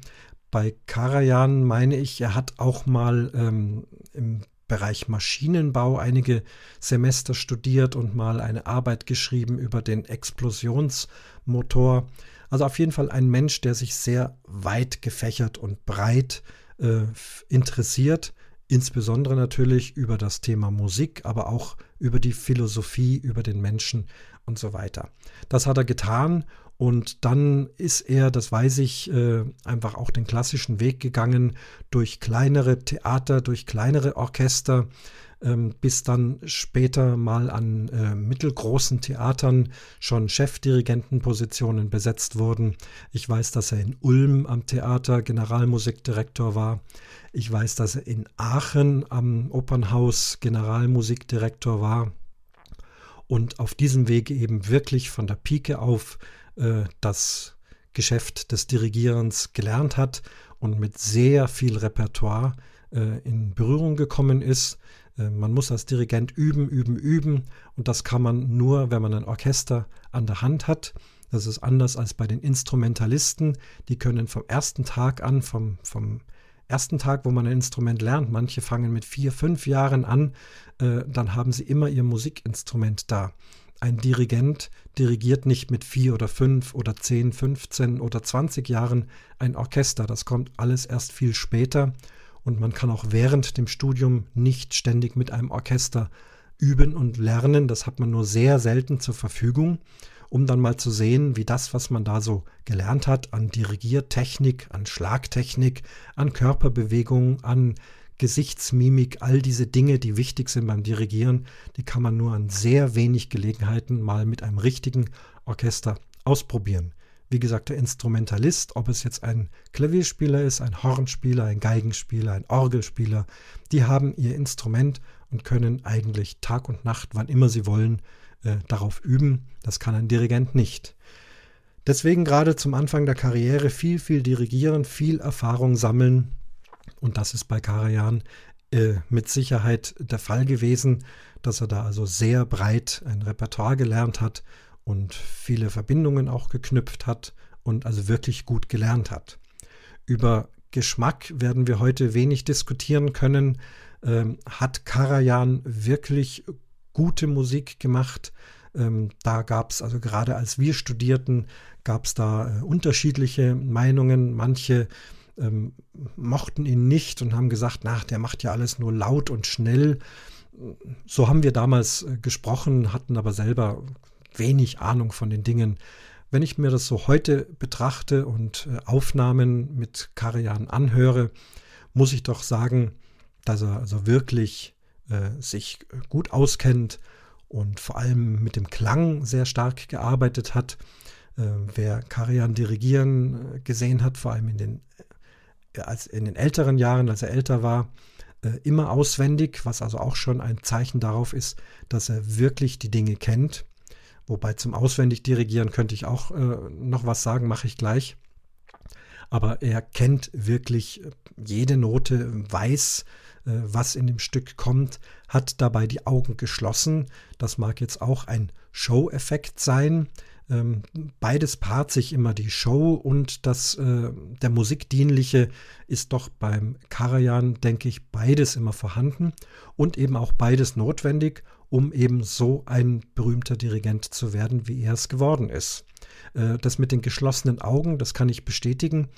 Bei Karajan meine ich, er hat auch mal ähm, im Bereich Maschinenbau einige Semester studiert und mal eine Arbeit geschrieben über den Explosionsmotor. Also auf jeden Fall ein Mensch, der sich sehr weit gefächert und breit äh, interessiert, insbesondere natürlich über das Thema Musik, aber auch über die Philosophie, über den Menschen und so weiter. Das hat er getan und dann ist er, das weiß ich, äh, einfach auch den klassischen Weg gegangen durch kleinere Theater, durch kleinere Orchester, ähm, bis dann später mal an äh, mittelgroßen Theatern schon Chefdirigentenpositionen besetzt wurden. Ich weiß, dass er in Ulm am Theater Generalmusikdirektor war. Ich weiß, dass er in Aachen am Opernhaus Generalmusikdirektor war und auf diesem Wege eben wirklich von der Pike auf äh, das Geschäft des Dirigierens gelernt hat und mit sehr viel Repertoire äh, in Berührung gekommen ist. Äh, man muss als Dirigent üben, üben, üben und das kann man nur, wenn man ein Orchester an der Hand hat. Das ist anders als bei den Instrumentalisten. Die können vom ersten Tag an, vom, vom ersten Tag, wo man ein Instrument lernt, manche fangen mit vier, fünf Jahren an, äh, dann haben sie immer ihr Musikinstrument da. Ein Dirigent dirigiert nicht mit vier oder fünf oder zehn, 15 oder 20 Jahren ein Orchester. Das kommt alles erst viel später und man kann auch während dem Studium nicht ständig mit einem Orchester üben und lernen. Das hat man nur sehr selten zur Verfügung um dann mal zu sehen, wie das, was man da so gelernt hat an Dirigiertechnik, an Schlagtechnik, an Körperbewegung, an Gesichtsmimik, all diese Dinge, die wichtig sind beim Dirigieren, die kann man nur an sehr wenig Gelegenheiten mal mit einem richtigen Orchester ausprobieren. Wie gesagt, der Instrumentalist, ob es jetzt ein Klavierspieler ist, ein Hornspieler, ein Geigenspieler, ein Orgelspieler, die haben ihr Instrument und können eigentlich Tag und Nacht, wann immer sie wollen, äh, darauf üben. Das kann ein Dirigent nicht. Deswegen gerade zum Anfang der Karriere viel, viel dirigieren, viel Erfahrung sammeln. Und das ist bei Karajan äh, mit Sicherheit der Fall gewesen, dass er da also sehr breit ein Repertoire gelernt hat und viele Verbindungen auch geknüpft hat und also wirklich gut gelernt hat. Über Geschmack werden wir heute wenig diskutieren können. Ähm, hat Karajan wirklich gute Musik gemacht. Ähm, da gab es, also gerade als wir studierten, gab es da äh, unterschiedliche Meinungen. Manche ähm, mochten ihn nicht und haben gesagt, na, der macht ja alles nur laut und schnell. So haben wir damals äh, gesprochen, hatten aber selber wenig Ahnung von den Dingen. Wenn ich mir das so heute betrachte und äh, Aufnahmen mit Karajan anhöre, muss ich doch sagen, dass er also wirklich äh, sich gut auskennt und vor allem mit dem Klang sehr stark gearbeitet hat. Äh, wer Karajan dirigieren äh, gesehen hat, vor allem in den, äh, als in den älteren Jahren, als er älter war, äh, immer auswendig, was also auch schon ein Zeichen darauf ist, dass er wirklich die Dinge kennt. Wobei zum auswendig dirigieren könnte ich auch äh, noch was sagen, mache ich gleich. Aber er kennt wirklich jede Note, weiß, äh, was in dem Stück kommt, hat dabei die Augen geschlossen. Das mag jetzt auch ein Show-Effekt sein. Äh, Ähm, beides paart sich immer die Show und das äh, der Musikdienliche ist doch beim Karajan, denke ich, beides immer vorhanden und eben auch beides notwendig, um eben so ein berühmter Dirigent zu werden, wie er es geworden ist. Äh, das mit den geschlossenen Augen, das kann ich bestätigen.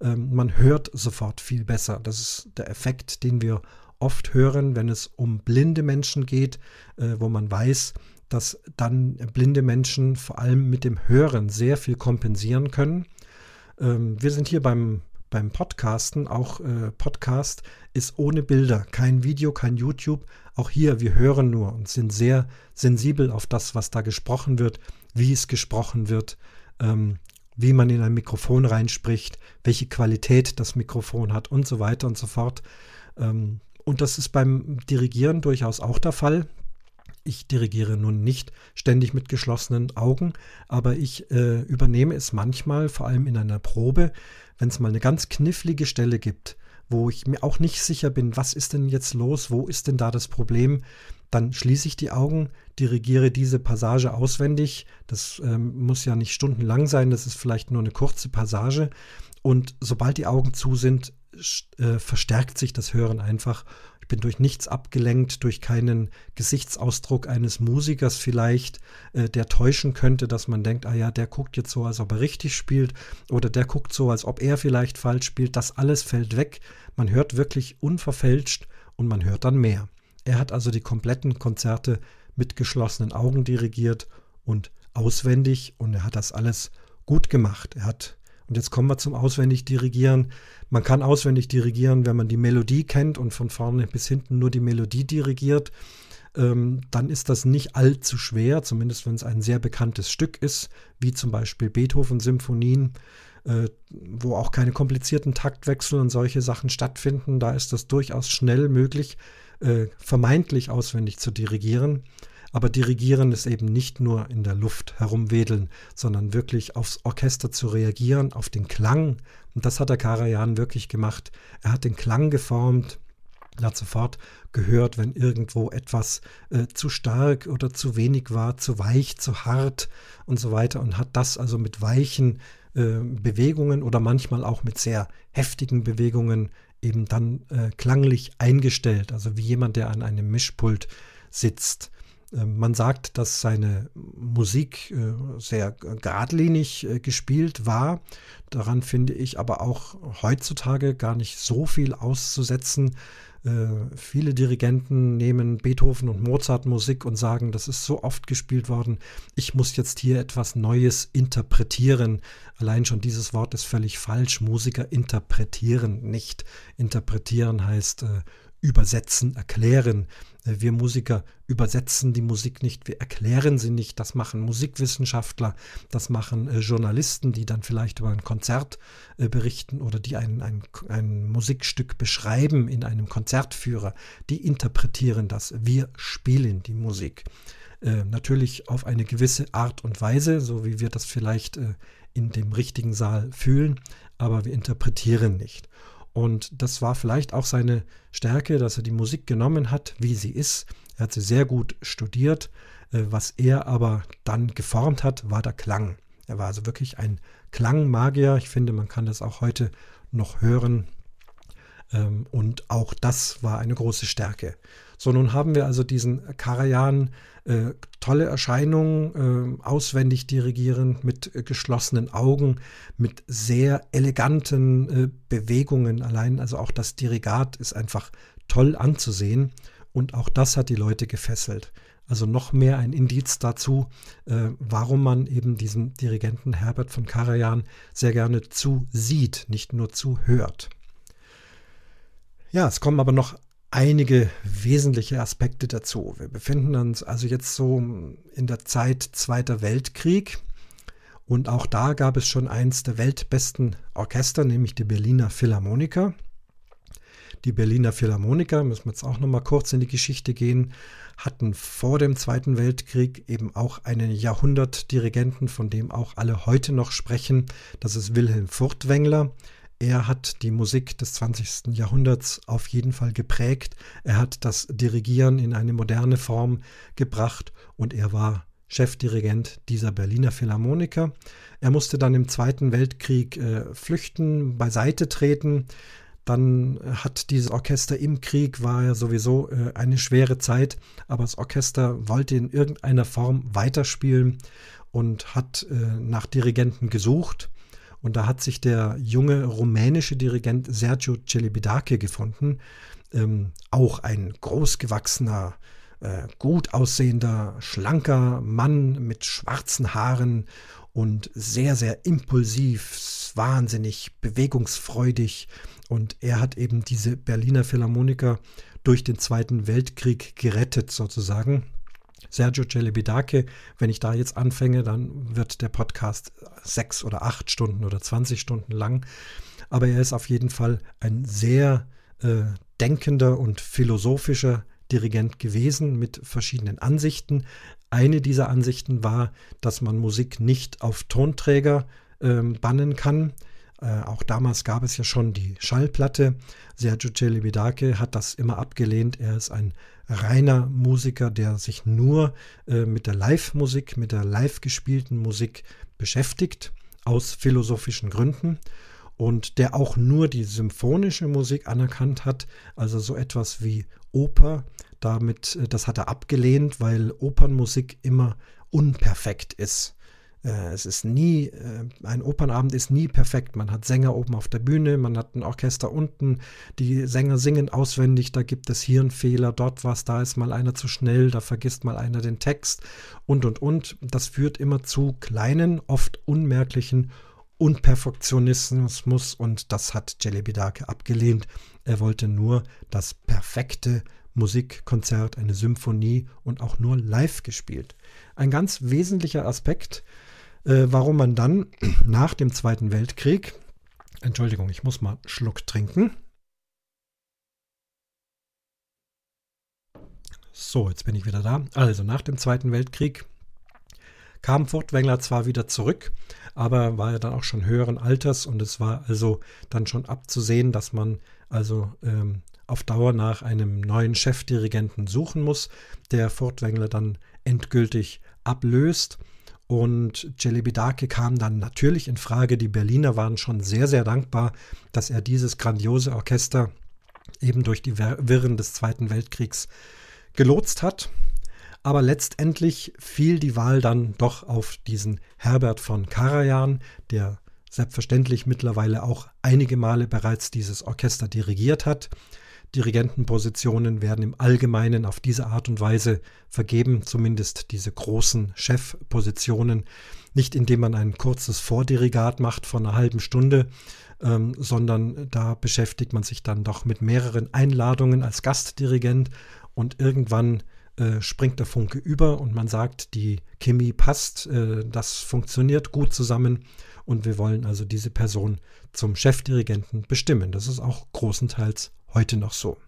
Ähm, man hört sofort viel besser. Das ist der Effekt, den wir oft hören, wenn es um blinde Menschen geht, äh, wo man weiß, dass dann blinde Menschen vor allem mit dem Hören sehr viel kompensieren können. Ähm, wir sind hier beim, beim Podcasten, auch äh, Podcast ist ohne Bilder, kein Video, kein YouTube. Auch hier, wir hören nur und sind sehr sensibel auf das, was da gesprochen wird, wie es gesprochen wird, ähm, wie man in ein Mikrofon reinspricht, welche Qualität das Mikrofon hat und so weiter und so fort. Ähm, und das ist beim Dirigieren durchaus auch der Fall. Ich dirigiere nun nicht ständig mit geschlossenen Augen, aber ich äh, übernehme es manchmal, vor allem in einer Probe, wenn es mal eine ganz knifflige Stelle gibt, wo ich mir auch nicht sicher bin, was ist denn jetzt los, wo ist denn da das Problem, dann schließe ich die Augen, dirigiere diese Passage auswendig. Das ähm, muss ja nicht stundenlang sein, das ist vielleicht nur eine kurze Passage. Und sobald die Augen zu sind, äh, verstärkt sich das Hören einfach. Ich bin durch nichts abgelenkt, durch keinen Gesichtsausdruck eines Musikers vielleicht, äh, der täuschen könnte, dass man denkt, ah ja, der guckt jetzt so, als ob er richtig spielt, oder der guckt so, als ob er vielleicht falsch spielt. Das alles fällt weg. Man hört wirklich unverfälscht und man hört dann mehr. Er hat also die kompletten Konzerte mit geschlossenen Augen dirigiert und auswendig und er hat das alles gut gemacht. Er hat, und jetzt kommen wir zum auswendig dirigieren. Man kann auswendig dirigieren, wenn man die Melodie kennt und von vorne bis hinten nur die Melodie dirigiert. Ähm, dann ist das nicht allzu schwer, zumindest wenn es ein sehr bekanntes Stück ist, wie zum Beispiel Beethoven-Symphonien, äh, wo auch keine komplizierten Taktwechsel und solche Sachen stattfinden. Da ist das durchaus schnell möglich, äh, vermeintlich auswendig zu dirigieren. Aber dirigieren ist eben nicht nur in der Luft herumwedeln, sondern wirklich aufs Orchester zu reagieren, auf den Klang. Und das hat der Karajan wirklich gemacht. Er hat den Klang geformt. Er hat sofort gehört, wenn irgendwo etwas äh, zu stark oder zu wenig war, zu weich, zu hart und so weiter und hat das also mit weichen äh, Bewegungen oder manchmal auch mit sehr heftigen Bewegungen eben dann äh, klanglich eingestellt, also wie jemand, der an einem Mischpult sitzt. Äh, man sagt, dass seine Musik äh, sehr geradlinig äh, gespielt war. Daran finde ich aber auch heutzutage gar nicht so viel auszusetzen. Äh, viele Dirigenten nehmen Beethoven und Mozart Musik und sagen, das ist so oft gespielt worden, ich muss jetzt hier etwas Neues interpretieren. Allein schon dieses Wort ist völlig falsch. Musiker interpretieren nicht. Interpretieren heißt äh, übersetzen, erklären. Äh, wir Musiker übersetzen die Musik nicht, wir erklären sie nicht. Das machen Musikwissenschaftler, das machen äh, Journalisten, die dann vielleicht über ein Konzert äh, berichten oder die ein, ein, ein Musikstück beschreiben in einem Konzertführer. Die interpretieren das. Wir spielen die Musik. Äh, natürlich auf eine gewisse Art und Weise, so wie wir das vielleicht äh, in dem richtigen Saal fühlen, aber wir interpretieren nicht. Und das war vielleicht auch seine Stärke, dass er die Musik genommen hat, wie sie ist. Er hat sie sehr gut studiert. Äh, was er aber dann geformt hat, war der Klang. Er war also wirklich ein Klangmagier. Ich finde, man kann das auch heute noch hören. Ähm, und auch das war eine große Stärke. So, nun haben wir also diesen Karajan, äh, tolle Erscheinung, äh, auswendig dirigierend, mit äh, geschlossenen Augen, mit sehr eleganten äh, Bewegungen. Allein, also auch das Dirigat ist einfach toll anzusehen. Und auch das hat die Leute gefesselt. Also noch mehr ein Indiz dazu, äh, warum man eben diesen Dirigenten Herbert von Karajan sehr gerne zusieht, nicht nur zuhört. Ja, es kommen aber noch einige wesentliche Aspekte dazu. Wir befinden uns also jetzt so in der Zeit Zweiter Weltkrieg. Und auch da gab es schon eins der weltbesten Orchester, nämlich die Berliner Philharmoniker. Die Berliner Philharmoniker, müssen wir jetzt auch noch mal kurz in die Geschichte gehen, hatten vor dem Zweiten Weltkrieg eben auch einen Jahrhundertdirigenten, von dem auch alle heute noch sprechen. Das ist Wilhelm Furtwängler. Er hat die Musik des 20. Jahrhunderts auf jeden Fall geprägt. Er hat das Dirigieren in eine moderne Form gebracht und er war Chefdirigent dieser Berliner Philharmoniker. Er musste dann im Zweiten Weltkrieg äh, flüchten, beiseite treten. Dann hat dieses Orchester im Krieg, war ja sowieso äh, eine schwere Zeit, aber das Orchester wollte in irgendeiner Form weiterspielen und hat äh, nach Dirigenten gesucht. Und da hat sich der junge rumänische Dirigent Sergio Celibidache gefunden, ähm, auch ein großgewachsener, äh, gut aussehender, schlanker Mann mit schwarzen Haaren und sehr, sehr impulsiv, wahnsinnig bewegungsfreudig. Und er hat eben diese Berliner Philharmoniker durch den Zweiten Weltkrieg gerettet, sozusagen. Sergio Celibidache, wenn ich da jetzt anfange, dann wird der Podcast sechs oder acht Stunden oder 20 Stunden lang. Aber er ist auf jeden Fall ein sehr äh, denkender und philosophischer Dirigent gewesen mit verschiedenen Ansichten. Eine dieser Ansichten war, dass man Musik nicht auf Tonträger äh, bannen kann. Äh, auch damals gab es ja schon die Schallplatte. Sergio Celibidache hat das immer abgelehnt. Er ist ein reiner Musiker, der sich nur äh, mit der Live-Musik, mit der live gespielten Musik beschäftigt, aus philosophischen Gründen und der auch nur die symphonische Musik anerkannt hat, also so etwas wie Oper. Damit, äh, das hat er abgelehnt, weil Opernmusik immer unperfekt ist. Äh, es ist nie, äh, ein Opernabend ist nie perfekt. Man hat Sänger oben auf der Bühne, man hat ein Orchester unten, die Sänger singen auswendig, da gibt es hier einen Fehler, dort was, da ist mal einer zu schnell, da vergisst mal einer den Text und und und. Das führt immer zu kleinen, oft unmerklichen Unperfektionismus und das hat Jelebidake abgelehnt. Er wollte nur das perfekte Musikkonzert, eine Symphonie und auch nur live gespielt. Ein ganz wesentlicher Aspekt, äh, warum man dann nach dem Zweiten Weltkrieg, Entschuldigung, ich muss mal einen Schluck trinken. So, jetzt bin ich wieder da. Also nach dem Zweiten Weltkrieg kam Furtwängler zwar wieder zurück, aber war ja dann auch schon höheren Alters und es war also dann schon abzusehen, dass man also ähm, auf Dauer nach einem neuen Chefdirigenten suchen muss, der Furtwängler dann endgültig ablöst. Und Celebidake kam dann natürlich in Frage. Die Berliner waren schon sehr, sehr dankbar, dass er dieses grandiose Orchester eben durch die Wirren des Zweiten Weltkriegs gelotst hat. Aber letztendlich fiel die Wahl dann doch auf diesen Herbert von Karajan, der selbstverständlich mittlerweile auch einige Male bereits dieses Orchester dirigiert hat. Dirigentenpositionen werden im Allgemeinen auf diese Art und Weise vergeben, zumindest diese großen Chefpositionen, nicht indem man ein kurzes Vordirigat macht von einer halben Stunde, ähm, sondern da beschäftigt man sich dann doch mit mehreren Einladungen als Gastdirigent und irgendwann äh, springt der Funke über und man sagt, die Chemie passt, äh, das funktioniert gut zusammen und wir wollen also diese Person zum Chefdirigenten bestimmen. Das ist auch großenteils heute noch so.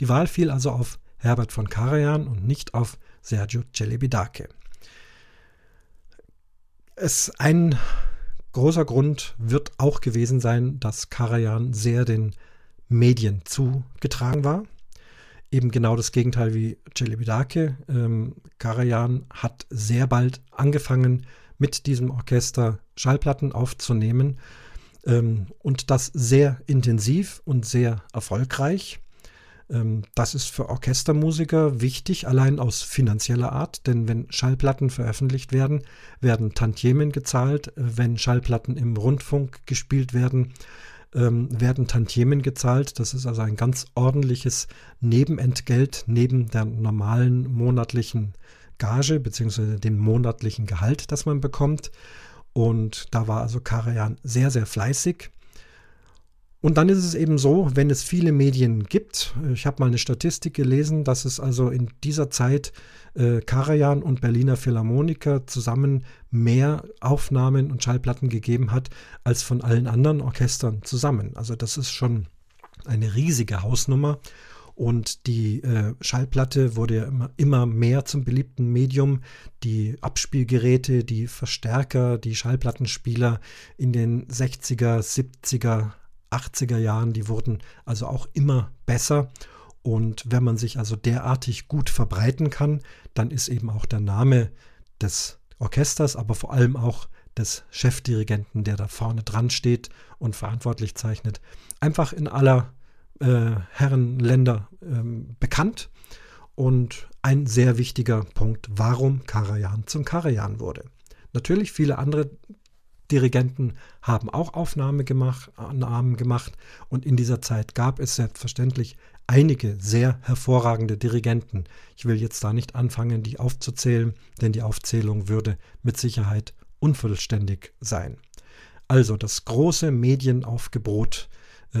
Die Wahl fiel also auf Herbert von Karajan und nicht auf Sergio Celibidache. Es ein großer Grund wird auch gewesen sein, dass Karajan sehr den Medien zugetragen war eben genau das Gegenteil wie Celebidake. Ähm, Karajan hat sehr bald angefangen, mit diesem Orchester Schallplatten aufzunehmen ähm, und das sehr intensiv und sehr erfolgreich. Ähm, das ist für Orchestermusiker wichtig, allein aus finanzieller Art, denn wenn Schallplatten veröffentlicht werden, werden Tantiemen gezahlt, wenn Schallplatten im Rundfunk gespielt werden, ähm, werden Tantiemen gezahlt. Das ist also ein ganz ordentliches Nebenentgelt neben der normalen monatlichen Gage bzw. dem monatlichen Gehalt, das man bekommt. Und da war also Karajan sehr, sehr fleißig. Und dann ist es eben so, wenn es viele Medien gibt, ich habe mal eine Statistik gelesen, dass es also in dieser Zeit äh, Karajan und Berliner Philharmoniker zusammen mehr Aufnahmen und Schallplatten gegeben hat als von allen anderen Orchestern zusammen. Also das ist schon eine riesige Hausnummer. Und die äh, Schallplatte wurde ja immer, immer mehr zum beliebten Medium. Die Abspielgeräte, die Verstärker, die Schallplattenspieler in den 60er, 70er, 80er Jahren, die wurden also auch immer besser. Und wenn man sich also derartig gut verbreiten kann, dann ist eben auch der Name des Orchesters, aber vor allem auch des Chefdirigenten, der da vorne dran steht und verantwortlich zeichnet, einfach in aller äh, Herrenländer ähm, bekannt. Und ein sehr wichtiger Punkt, warum Karajan zum Karajan wurde. Natürlich, viele andere Dirigenten haben auch Aufnahmen gemacht, Namen gemacht und in dieser Zeit gab es selbstverständlich einige sehr hervorragende Dirigenten. Ich will jetzt da nicht anfangen, die aufzuzählen, denn die Aufzählung würde mit Sicherheit unvollständig sein. Also das große Medienaufgebot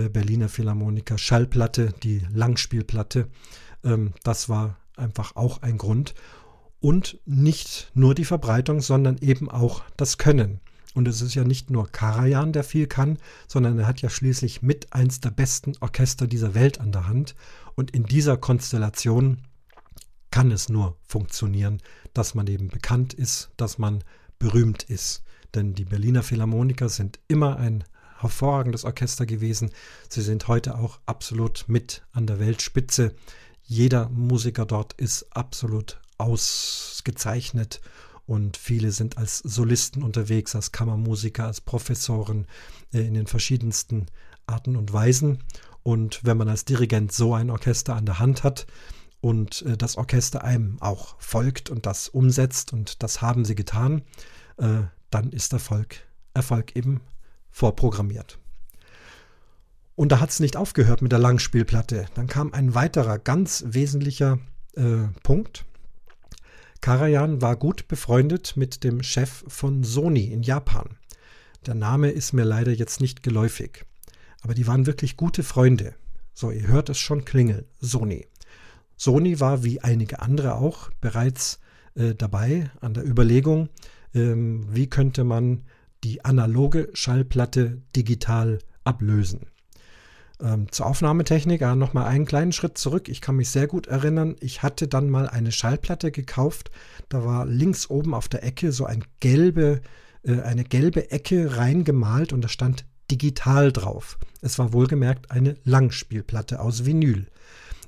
Berliner Philharmoniker Schallplatte, die Langspielplatte, ähm, das war einfach auch ein Grund. Und nicht nur die Verbreitung, sondern eben auch das Können. Und es ist ja nicht nur Karajan, der viel kann, sondern er hat ja schließlich mit eins der besten Orchester dieser Welt an der Hand. Und in dieser Konstellation kann es nur funktionieren, dass man eben bekannt ist, dass man berühmt ist. Denn die Berliner Philharmoniker sind immer ein hervorragendes Orchester gewesen. Sie sind heute auch absolut mit an der Weltspitze. Jeder Musiker dort ist absolut ausgezeichnet und viele sind als Solisten unterwegs, als Kammermusiker, als Professoren äh, in den verschiedensten Arten und Weisen. Und wenn man als Dirigent so ein Orchester an der Hand hat und äh, das Orchester einem auch folgt und das umsetzt, und das haben sie getan, äh, dann ist Erfolg, Erfolg eben vorprogrammiert. Und da hat es nicht aufgehört mit der Langspielplatte. Dann kam ein weiterer ganz wesentlicher äh, Punkt. Karajan war gut befreundet mit dem Chef von Sony in Japan. Der Name ist mir leider jetzt nicht geläufig. Aber die waren wirklich gute Freunde. So, ihr hört es schon klingeln. Sony. Sony war wie einige andere auch bereits äh, dabei an der Überlegung, ähm, wie könnte man die analoge Schallplatte digital ablösen. Ähm, zur Aufnahmetechnik äh, nochmal einen kleinen Schritt zurück. Ich kann mich sehr gut erinnern, ich hatte dann mal eine Schallplatte gekauft. Da war links oben auf der Ecke so ein gelbe, äh, eine gelbe Ecke reingemalt und da stand digital drauf. Es war wohlgemerkt eine Langspielplatte aus Vinyl.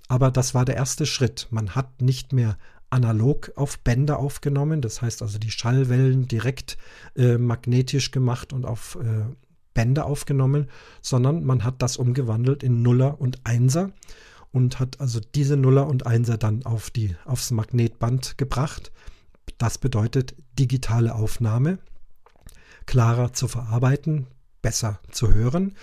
Aber das war der erste Schritt. Man hat nicht mehr analog auf Bänder aufgenommen, das heißt also die Schallwellen direkt äh, magnetisch gemacht und auf äh, Bänder aufgenommen, sondern man hat das umgewandelt in Nuller und Einser und hat also diese Nuller und Einser dann auf die, aufs Magnetband gebracht. Das bedeutet digitale Aufnahme, klarer zu verarbeiten, besser zu hören.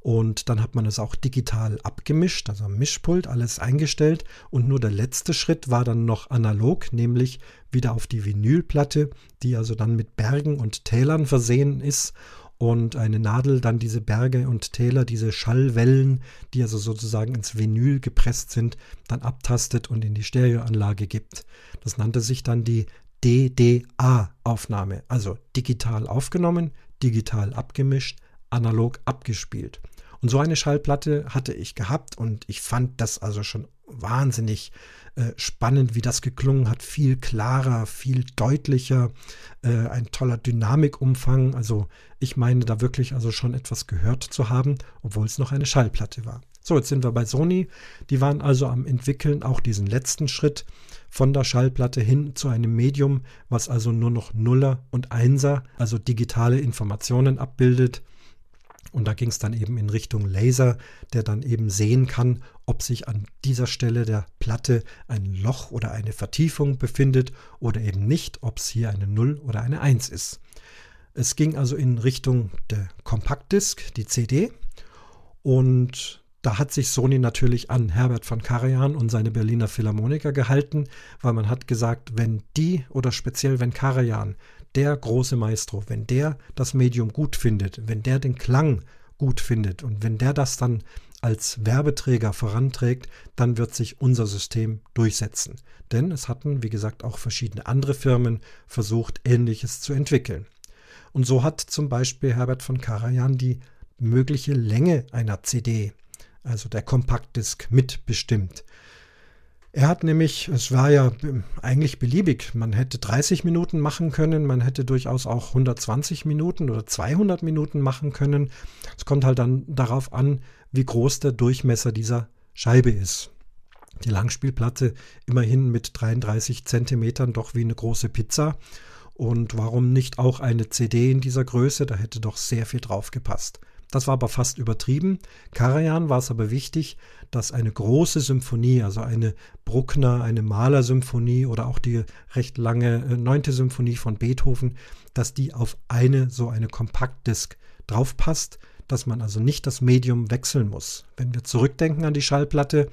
Und dann hat man es auch digital abgemischt, also am Mischpult alles eingestellt. Und nur der letzte Schritt war dann noch analog, nämlich wieder auf die Vinylplatte, die also dann mit Bergen und Tälern versehen ist und eine Nadel dann diese Berge und Täler, diese Schallwellen, die also sozusagen ins Vinyl gepresst sind, dann abtastet und in die Stereoanlage gibt. Das nannte sich dann die DDA-Aufnahme, also digital aufgenommen, digital abgemischt, analog abgespielt. Und so eine Schallplatte hatte ich gehabt und ich fand das also schon wahnsinnig äh, spannend, wie das geklungen hat. Viel klarer, viel deutlicher, äh, ein toller Dynamikumfang. Also ich meine da wirklich also schon etwas gehört zu haben, obwohl es noch eine Schallplatte war. So, jetzt sind wir bei Sony. Die waren also am entwickeln auch diesen letzten Schritt von der Schallplatte hin zu einem Medium, was also nur noch Nuller und Einser, also digitale Informationen abbildet. Und da ging es dann eben in Richtung Laser, der dann eben sehen kann, ob sich an dieser Stelle der Platte ein Loch oder eine Vertiefung befindet oder eben nicht, ob es hier eine 0 oder eine 1 ist. Es ging also in Richtung der Compact-Disc, die CD. Und da hat sich Sony natürlich an Herbert von Karajan und seine Berliner Philharmoniker gehalten, weil man hat gesagt, wenn die oder speziell wenn Karajan der große Maestro, wenn der das Medium gut findet, wenn der den Klang gut findet und wenn der das dann als Werbeträger voranträgt, dann wird sich unser System durchsetzen. Denn es hatten, wie gesagt, auch verschiedene andere Firmen versucht, Ähnliches zu entwickeln. Und so hat zum Beispiel Herbert von Karajan die mögliche Länge einer CD, also der Kompaktdisk, mitbestimmt. Er hat nämlich, es war ja eigentlich beliebig, man hätte 30 Minuten machen können, man hätte durchaus auch 120 Minuten oder 200 Minuten machen können. Es kommt halt dann darauf an, wie groß der Durchmesser dieser Scheibe ist. Die Langspielplatte immerhin mit 33 Zentimetern doch wie eine große Pizza. Und warum nicht auch eine CD in dieser Größe? Da hätte doch sehr viel drauf gepasst. Das war aber fast übertrieben. Karajan war es aber wichtig, dass eine große Symphonie, also eine Bruckner, eine Mahler-Symphonie oder auch die recht lange äh, neunte Symphonie von Beethoven, dass die auf eine so eine Kompaktdisk draufpasst, dass man also nicht das Medium wechseln muss. Wenn wir zurückdenken an die Schallplatte,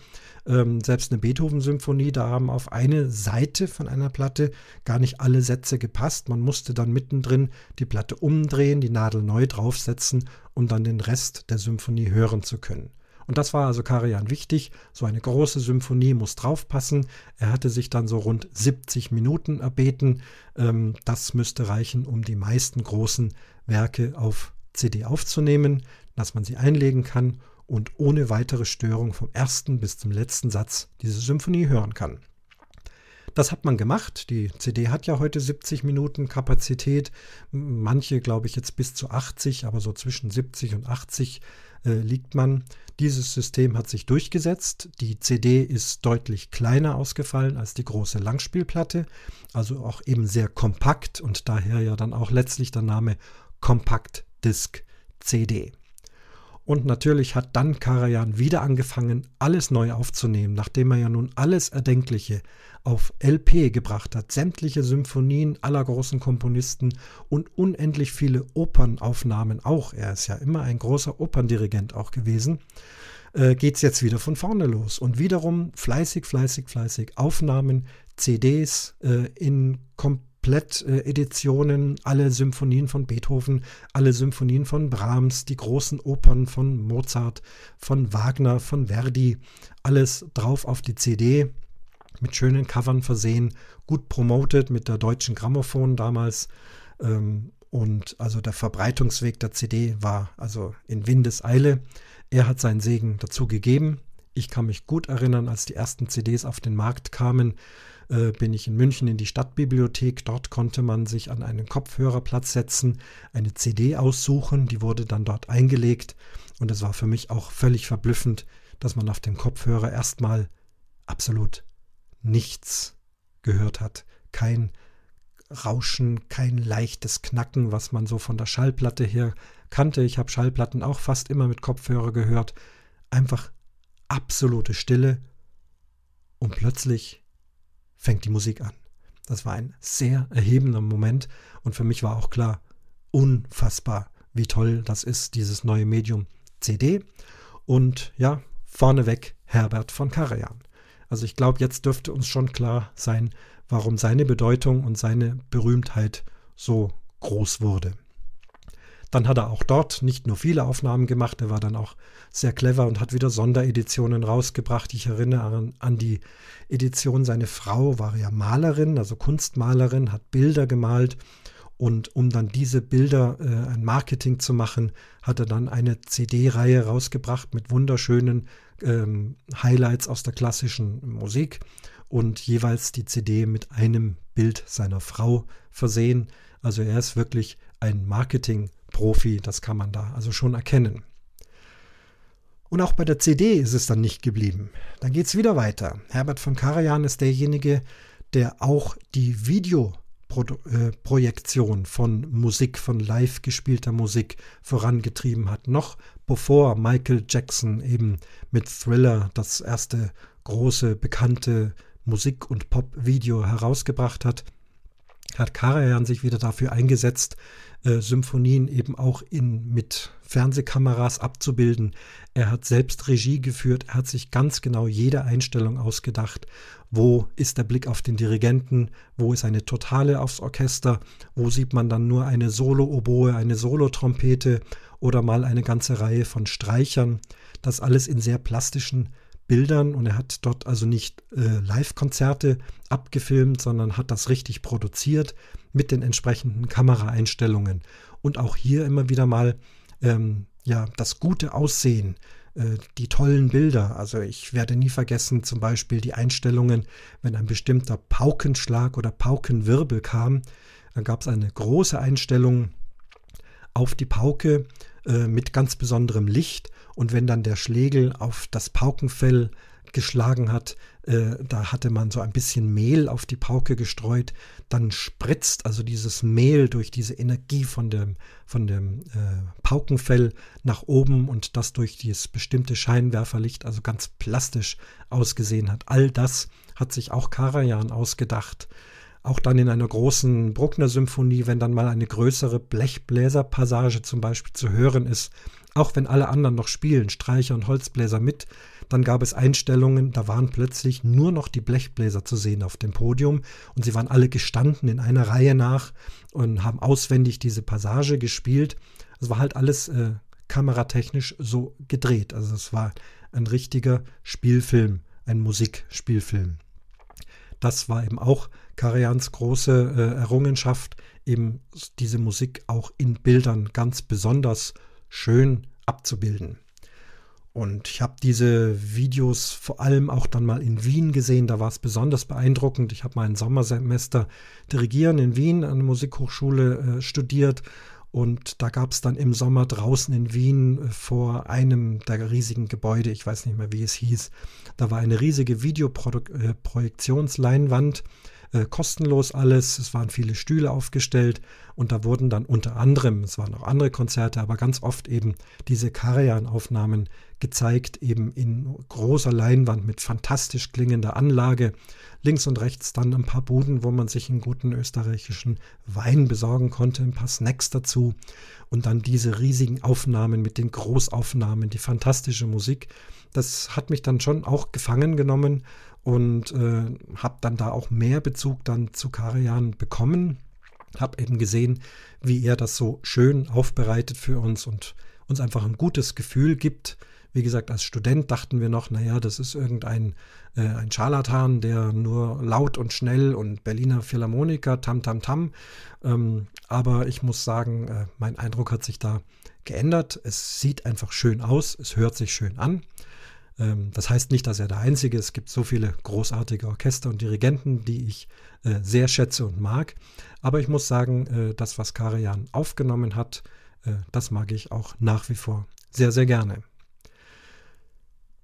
ähm, selbst eine Beethoven-Symphonie, da haben auf eine Seite von einer Platte gar nicht alle Sätze gepasst. Man musste dann mittendrin die Platte umdrehen, die Nadel neu draufsetzen, um dann den Rest der Symphonie hören zu können. Und das war also Karajan wichtig. So eine große Symphonie muss draufpassen. Er hatte sich dann so rund 70 Minuten erbeten. Ähm, das müsste reichen, um die meisten großen Werke auf CD aufzunehmen, dass man sie einlegen kann und ohne weitere Störung vom ersten bis zum letzten Satz diese Symphonie hören kann. Das hat man gemacht. Die CD hat ja heute 70 Minuten Kapazität. Manche, glaube ich, jetzt bis zu 80, aber so zwischen 70 und 80 äh, liegt man. Dieses System hat sich durchgesetzt. Die CD ist deutlich kleiner ausgefallen als die große Langspielplatte, also auch eben sehr kompakt und daher ja dann auch letztlich der Name Compact Disc CD. Und natürlich hat dann Karajan wieder angefangen, alles neu aufzunehmen, nachdem er ja nun alles Erdenkliche auf LP gebracht hat, sämtliche Symphonien aller großen Komponisten und unendlich viele Opernaufnahmen auch. Er ist ja immer ein großer Operndirigent auch gewesen. Äh, geht es jetzt wieder von vorne los. Und wiederum fleißig, fleißig, fleißig Aufnahmen, CDs äh, in komplett Kompletteditionen, alle Symphonien von Beethoven, alle Symphonien von Brahms, die großen Opern von Mozart, von Wagner, von Verdi, alles drauf auf die CD, mit schönen Covern versehen, gut promotet mit der deutschen Grammophon damals. Ähm, und also der Verbreitungsweg der CD war also in Windeseile. Er hat seinen Segen dazu gegeben. Ich kann mich gut erinnern, als die ersten CDs auf den Markt kamen, äh, bin ich in München in die Stadtbibliothek. Dort konnte man sich an einen Kopfhörerplatz setzen, eine CD aussuchen, die wurde dann dort eingelegt. Und es war für mich auch völlig verblüffend, dass man auf dem Kopfhörer erstmal absolut nichts gehört hat. Kein Rauschen, kein leichtes Knacken, was man so von der Schallplatte her kannte. Ich habe Schallplatten auch fast immer mit Kopfhörer gehört. Einfach absolute Stille und plötzlich fängt die Musik an. Das war ein sehr erhebender Moment und für mich war auch klar, unfassbar, wie toll das ist, dieses neue Medium CD. Und ja, vorneweg Herbert von Karajan. Also ich glaube, jetzt dürfte uns schon klar sein, warum seine Bedeutung und seine Berühmtheit so groß wurde. Dann hat er auch dort nicht nur viele Aufnahmen gemacht, er war dann auch sehr clever und hat wieder Sondereditionen rausgebracht. Ich erinnere an, die Edition, seine Frau war ja Malerin, also Kunstmalerin, hat Bilder gemalt und um dann diese Bilder äh, ein Marketing zu machen, hat er dann eine CD-Reihe rausgebracht mit wunderschönen ähm, Highlights aus der klassischen Musik und jeweils die CD mit einem Bild seiner Frau versehen. Also er ist wirklich ein Marketing Profi, das kann man da also schon erkennen. Und auch bei der CD ist es dann nicht geblieben. Dann geht es wieder weiter. Herbert von Karajan ist derjenige, der auch die Videoprojektion äh, von Musik, von live gespielter Musik vorangetrieben hat. Noch bevor Michael Jackson eben mit Thriller das erste große, bekannte Musik- und Pop-Video herausgebracht hat, hat Karajan sich wieder dafür eingesetzt, äh, Symphonien eben auch in, mit Fernsehkameras abzubilden. Er hat selbst Regie geführt, er hat sich ganz genau jede Einstellung ausgedacht. Wo ist der Blick auf den Dirigenten? Wo ist eine Totale aufs Orchester? Wo sieht man dann nur eine Solo-Oboe, eine Solo-Trompete oder mal eine ganze Reihe von Streichern? Das alles in sehr plastischen Bildern und er hat dort also nicht äh, Live-Konzerte abgefilmt, sondern hat das richtig produziert mit den entsprechenden Kameraeinstellungen. Und auch hier immer wieder mal ähm, ja, das gute Aussehen, äh, die tollen Bilder. Also ich werde nie vergessen zum Beispiel die Einstellungen, wenn ein bestimmter Paukenschlag oder Paukenwirbel kam, dann gab es eine große Einstellung auf die Pauke äh, mit ganz besonderem Licht und wenn dann der Schlegel auf das Paukenfell geschlagen hat, äh, da hatte man so ein bisschen Mehl auf die Pauke gestreut, dann spritzt also dieses Mehl durch diese Energie von dem, von dem äh, Paukenfell nach oben und das durch dieses bestimmte Scheinwerferlicht also ganz plastisch ausgesehen hat. All das hat sich auch Karajan ausgedacht. Auch dann in einer großen Bruckner-Symphonie, wenn dann mal eine größere Blechbläserpassage zum Beispiel zu hören ist, auch wenn alle anderen noch spielen, Streicher und Holzbläser mit, dann gab es Einstellungen, da waren plötzlich nur noch die Blechbläser zu sehen auf dem Podium und sie waren alle gestanden in einer Reihe nach und haben auswendig diese Passage gespielt. Es war halt alles äh, kameratechnisch so gedreht. Also es war ein richtiger Spielfilm, ein Musikspielfilm. Das war eben auch Karians große äh, Errungenschaft, eben diese Musik auch in Bildern ganz besonders schön abzubilden. Und ich habe diese Videos vor allem auch dann mal in Wien gesehen. Da war es besonders beeindruckend. Ich habe mal ein Sommersemester Dirigieren in Wien an der Musikhochschule äh, studiert. Und da gab es dann im Sommer draußen in Wien äh, vor einem der riesigen Gebäude, ich weiß nicht mehr, wie es hieß, da war eine riesige Videoprojektionsleinwand. Äh, äh, kostenlos alles. Es waren viele Stühle aufgestellt und da wurden dann unter anderem, es waren auch andere Konzerte, aber ganz oft eben diese Karajan-Aufnahmen gezeigt, eben in großer Leinwand mit fantastisch klingender Anlage. Links und rechts dann ein paar Buden, wo man sich einen guten österreichischen Wein besorgen konnte, ein paar Snacks dazu und dann diese riesigen Aufnahmen mit den Großaufnahmen, die fantastische Musik. Das hat mich dann schon auch gefangen genommen und äh, habe dann da auch mehr Bezug dann zu Karajan bekommen. Habe eben gesehen, wie er das so schön aufbereitet für uns und uns einfach ein gutes Gefühl gibt. Wie gesagt, als Student dachten wir noch, naja, das ist irgendein äh, ein Scharlatan, der nur laut und schnell und Berliner Philharmoniker, tam, tam, tam. Ähm, aber ich muss sagen, äh, mein Eindruck hat sich da geändert. Es sieht einfach schön aus, es hört sich schön an. Ähm, das heißt nicht, dass er der Einzige ist. Es gibt so viele großartige Orchester und Dirigenten, die ich äh, sehr schätze und mag. Aber ich muss sagen, äh, das, was Karajan aufgenommen hat, äh, das mag ich auch nach wie vor sehr, sehr gerne.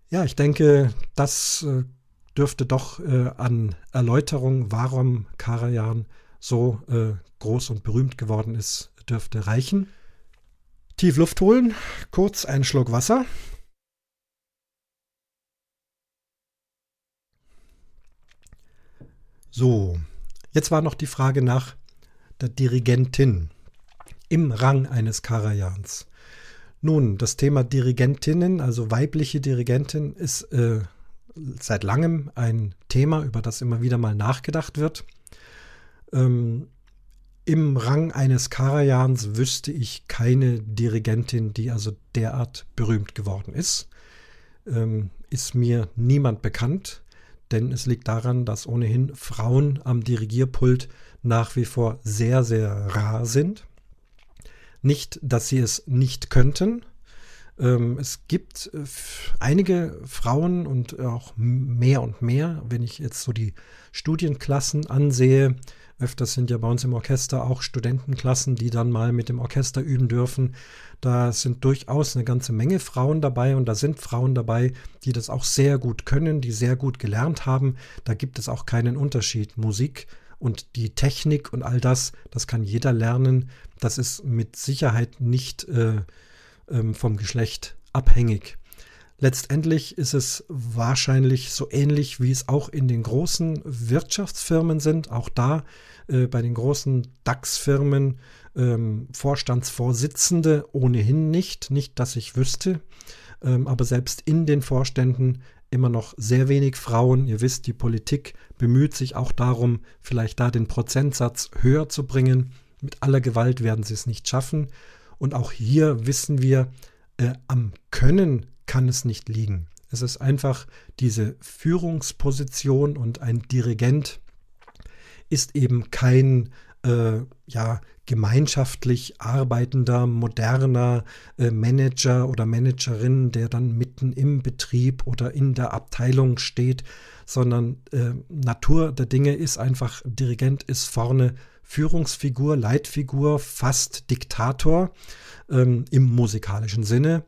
Ja, ich denke, das dürfte doch an Erläuterung, warum Karajan so groß und berühmt geworden ist, dürfte reichen. Tief Luft holen, kurz einen Schluck Wasser. So, jetzt war noch die Frage nach der Dirigentin im Rang eines Karajans. Nun, das Thema Dirigentinnen, also weibliche Dirigentin, ist äh, seit langem ein Thema, über das immer wieder mal nachgedacht wird. Ähm, Im Rang eines Karajans wüsste ich keine Dirigentin, die also derart berühmt geworden ist. Ähm, ist mir niemand bekannt denn es liegt daran, dass ohnehin Frauen am Dirigierpult nach wie vor sehr, sehr rar sind. Nicht, dass sie es nicht könnten. Ähm, es gibt äh, einige Frauen und auch mehr und mehr, wenn ich jetzt so die Studienklassen ansehe, Öfters sind ja bei uns im Orchester auch Studentenklassen, die dann mal mit dem Orchester üben dürfen. Da sind durchaus eine ganze Menge Frauen dabei und da sind Frauen dabei, die das auch sehr gut können, die sehr gut gelernt haben. Da gibt es auch keinen Unterschied. Musik und die Technik und all das, das kann jeder lernen. Das ist mit Sicherheit nicht äh, ähm, vom Geschlecht abhängig. Letztendlich ist es wahrscheinlich so ähnlich, wie es auch in den großen Wirtschaftsfirmen sind. Auch da äh, bei den großen DAX-Firmen ähm, Vorstandsvorsitzende ohnehin nicht, nicht, dass ich wüsste. Ähm, aber selbst in den Vorständen immer noch sehr wenig Frauen. Ihr wisst, die Politik bemüht sich auch darum, vielleicht da den Prozentsatz höher zu bringen. Mit aller Gewalt werden sie es nicht schaffen. Und auch hier wissen wir, äh, am Können kann es nicht liegen. Es ist einfach diese Führungsposition und ein Dirigent ist eben kein äh, ja, gemeinschaftlich arbeitender, moderner äh, Manager oder Managerin, der dann mitten im Betrieb oder in der Abteilung steht, sondern äh, Natur der Dinge ist einfach, Dirigent ist vorne Führungsfigur, Leitfigur, fast Diktator ähm, im musikalischen Sinne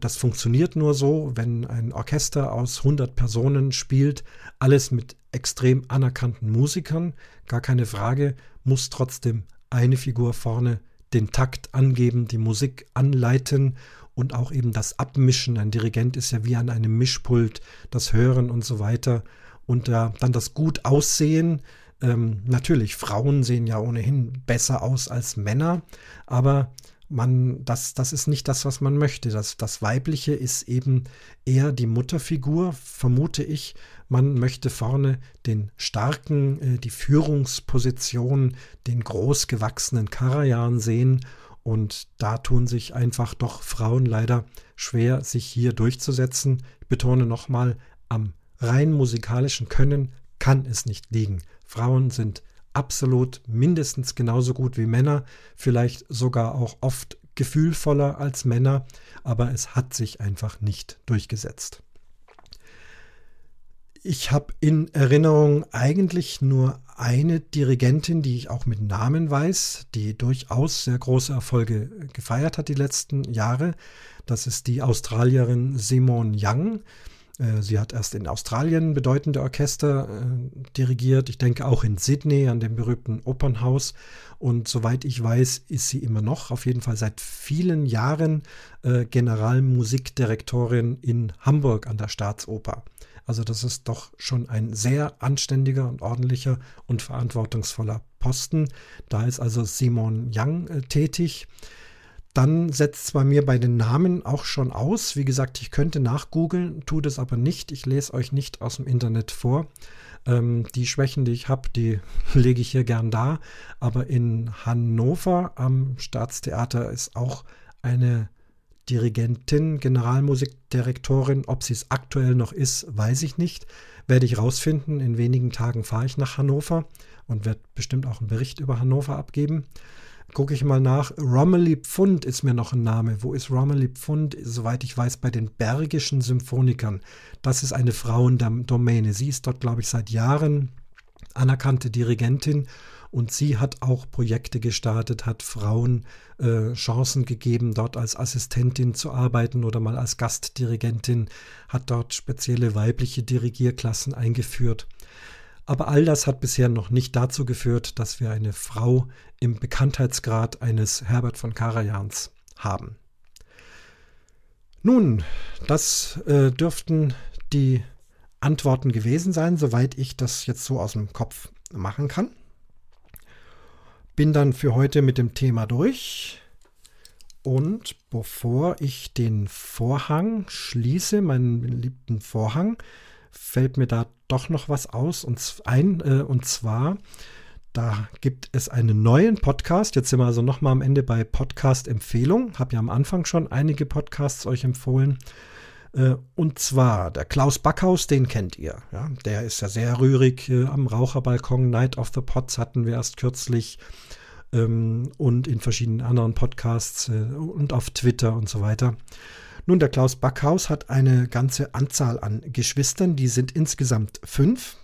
das funktioniert nur so, wenn ein Orchester aus 100 Personen spielt, alles mit extrem anerkannten Musikern, gar keine Frage, muss trotzdem eine Figur vorne den Takt angeben, die Musik anleiten und auch eben das Abmischen. Ein Dirigent ist ja wie an einem Mischpult, das Hören und so weiter. Und äh, dann das gut aussehen. Ähm, natürlich, Frauen sehen ja ohnehin besser aus als Männer, aber man, das, das ist nicht das, was man möchte. Das, das Weibliche ist eben eher die Mutterfigur, vermute ich. Man möchte vorne den starken, äh, die Führungsposition, den großgewachsenen Karajan sehen. Und da tun sich einfach doch Frauen leider schwer, sich hier durchzusetzen. Ich betone nochmal, am rein musikalischen Können kann es nicht liegen. Frauen sind absolut mindestens genauso gut wie Männer, vielleicht sogar auch oft gefühlvoller als Männer, aber es hat sich einfach nicht durchgesetzt. Ich habe in Erinnerung eigentlich nur eine Dirigentin, die ich auch mit Namen weiß, die durchaus sehr große Erfolge gefeiert hat die letzten Jahre. Das ist die Australierin Simone Young. Äh, sie hat erst in Australien bedeutende Orchester äh, dirigiert, ich denke auch in Sydney an dem berühmten Opernhaus. Und soweit ich weiß, ist sie immer noch, auf jeden Fall seit vielen Jahren, äh, Generalmusikdirektorin in Hamburg an der Staatsoper. Also das ist doch schon ein sehr anständiger und ordentlicher und verantwortungsvoller Posten. Da ist also Simon Young äh, tätig dann setzt es bei mir bei den Namen auch schon aus. Wie gesagt, ich könnte nachgoogeln, tue das aber nicht. Ich lese euch nicht aus dem Internet vor. Ähm, die Schwächen, die ich habe, die lege ich hier gern da. Aber in Hannover am Staatstheater ist auch eine Dirigentin, Generalmusikdirektorin. Ob sie es aktuell noch ist, weiß ich nicht. Werde ich rausfinden. In wenigen Tagen fahre ich nach Hannover und werde bestimmt auch einen Bericht über Hannover abgeben gucke ich mal nach. Romilly Pfund ist mir noch ein Name. Wo ist Romilly Pfund? Soweit ich weiß, bei den Bergischen Symphonikern. Das ist eine Frauendomäne. Sie ist dort, glaube ich, seit Jahren anerkannte Dirigentin und sie hat auch Projekte gestartet, hat Frauen äh, Chancen gegeben, dort als Assistentin zu arbeiten oder mal als Gastdirigentin, hat dort spezielle weibliche Dirigierklassen eingeführt. Aber all das hat bisher noch nicht dazu geführt, dass wir eine Frau im Bekanntheitsgrad eines Herbert von Karajans haben. Nun, das äh, dürften die Antworten gewesen sein, soweit ich das jetzt so aus dem Kopf machen kann. Bin dann für heute mit dem Thema durch. Und bevor ich den Vorhang schließe, meinen beliebten Vorhang, fällt mir da doch noch was aus und ein. Äh, und zwar, da gibt es einen neuen Podcast. Jetzt sind wir also nochmal am Ende bei Podcast-Empfehlung. Habe ja am Anfang schon einige Podcasts euch empfohlen. Äh, und zwar der Klaus Backhaus, den kennt ihr. Ja? Der ist ja sehr rührig äh, am Raucherbalkon. Night of the Pots hatten wir erst kürzlich. Ähm, und in verschiedenen anderen Podcasts äh, und auf Twitter und so weiter. Nun, der Klaus Backhaus hat eine ganze Anzahl an Geschwistern, die sind insgesamt fünf.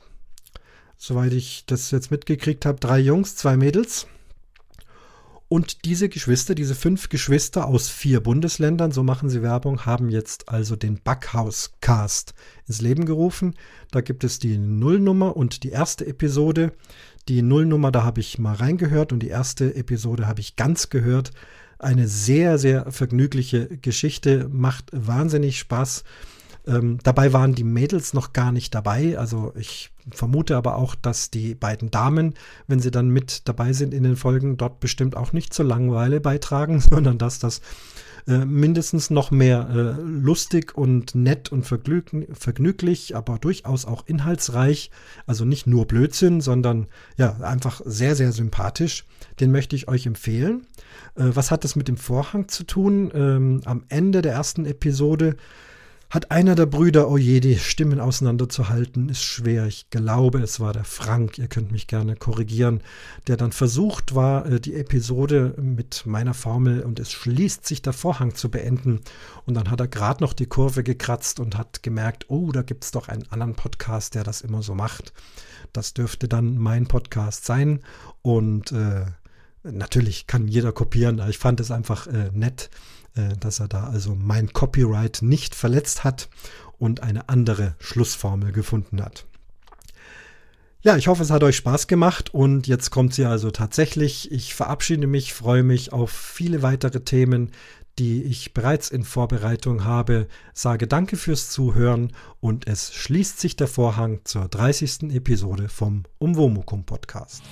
Soweit ich das jetzt mitgekriegt habe, drei Jungs, zwei Mädels. Und diese Geschwister, diese fünf Geschwister aus vier Bundesländern, so machen sie Werbung, haben jetzt also den Backhaus-Cast ins Leben gerufen. Da gibt es die Nullnummer und die erste Episode. Die Nullnummer, da habe ich mal reingehört und die erste Episode habe ich ganz gehört eine sehr, sehr vergnügliche Geschichte, macht wahnsinnig Spaß. Ähm, dabei waren die Mädels noch gar nicht dabei. Also ich vermute aber auch, dass die beiden Damen, wenn sie dann mit dabei sind in den Folgen, dort bestimmt auch nicht zur Langweile beitragen, sondern dass das äh, mindestens noch mehr äh, lustig und nett und vergnüglich, aber durchaus auch inhaltsreich. Also nicht nur Blödsinn, sondern ja, einfach sehr, sehr sympathisch. Den möchte ich euch empfehlen. Äh, was hat das mit dem Vorhang zu tun? Ähm, am Ende der ersten Episode hat einer der Brüder, oh je, die Stimmen auseinanderzuhalten, ist schwer. Ich glaube, es war der Frank, ihr könnt mich gerne korrigieren, der dann versucht war, äh, die Episode mit meiner Formel und es schließt sich der Vorhang zu beenden. Und dann hat er gerade noch die Kurve gekratzt und hat gemerkt, oh, da gibt es doch einen anderen Podcast, der das immer so macht. Das dürfte dann mein Podcast sein. Und äh, Natürlich kann jeder kopieren, aber ich fand es einfach äh, nett, dass er da also mein Copyright nicht verletzt hat und eine andere Schlussformel gefunden hat. Ja, ich hoffe, es hat euch Spaß gemacht und jetzt kommt sie also tatsächlich. Ich verabschiede mich, freue mich auf viele weitere Themen, die ich bereits in Vorbereitung habe, sage danke fürs Zuhören und es schließt sich der Vorhang zur 30. Episode vom Umwomukum Podcast.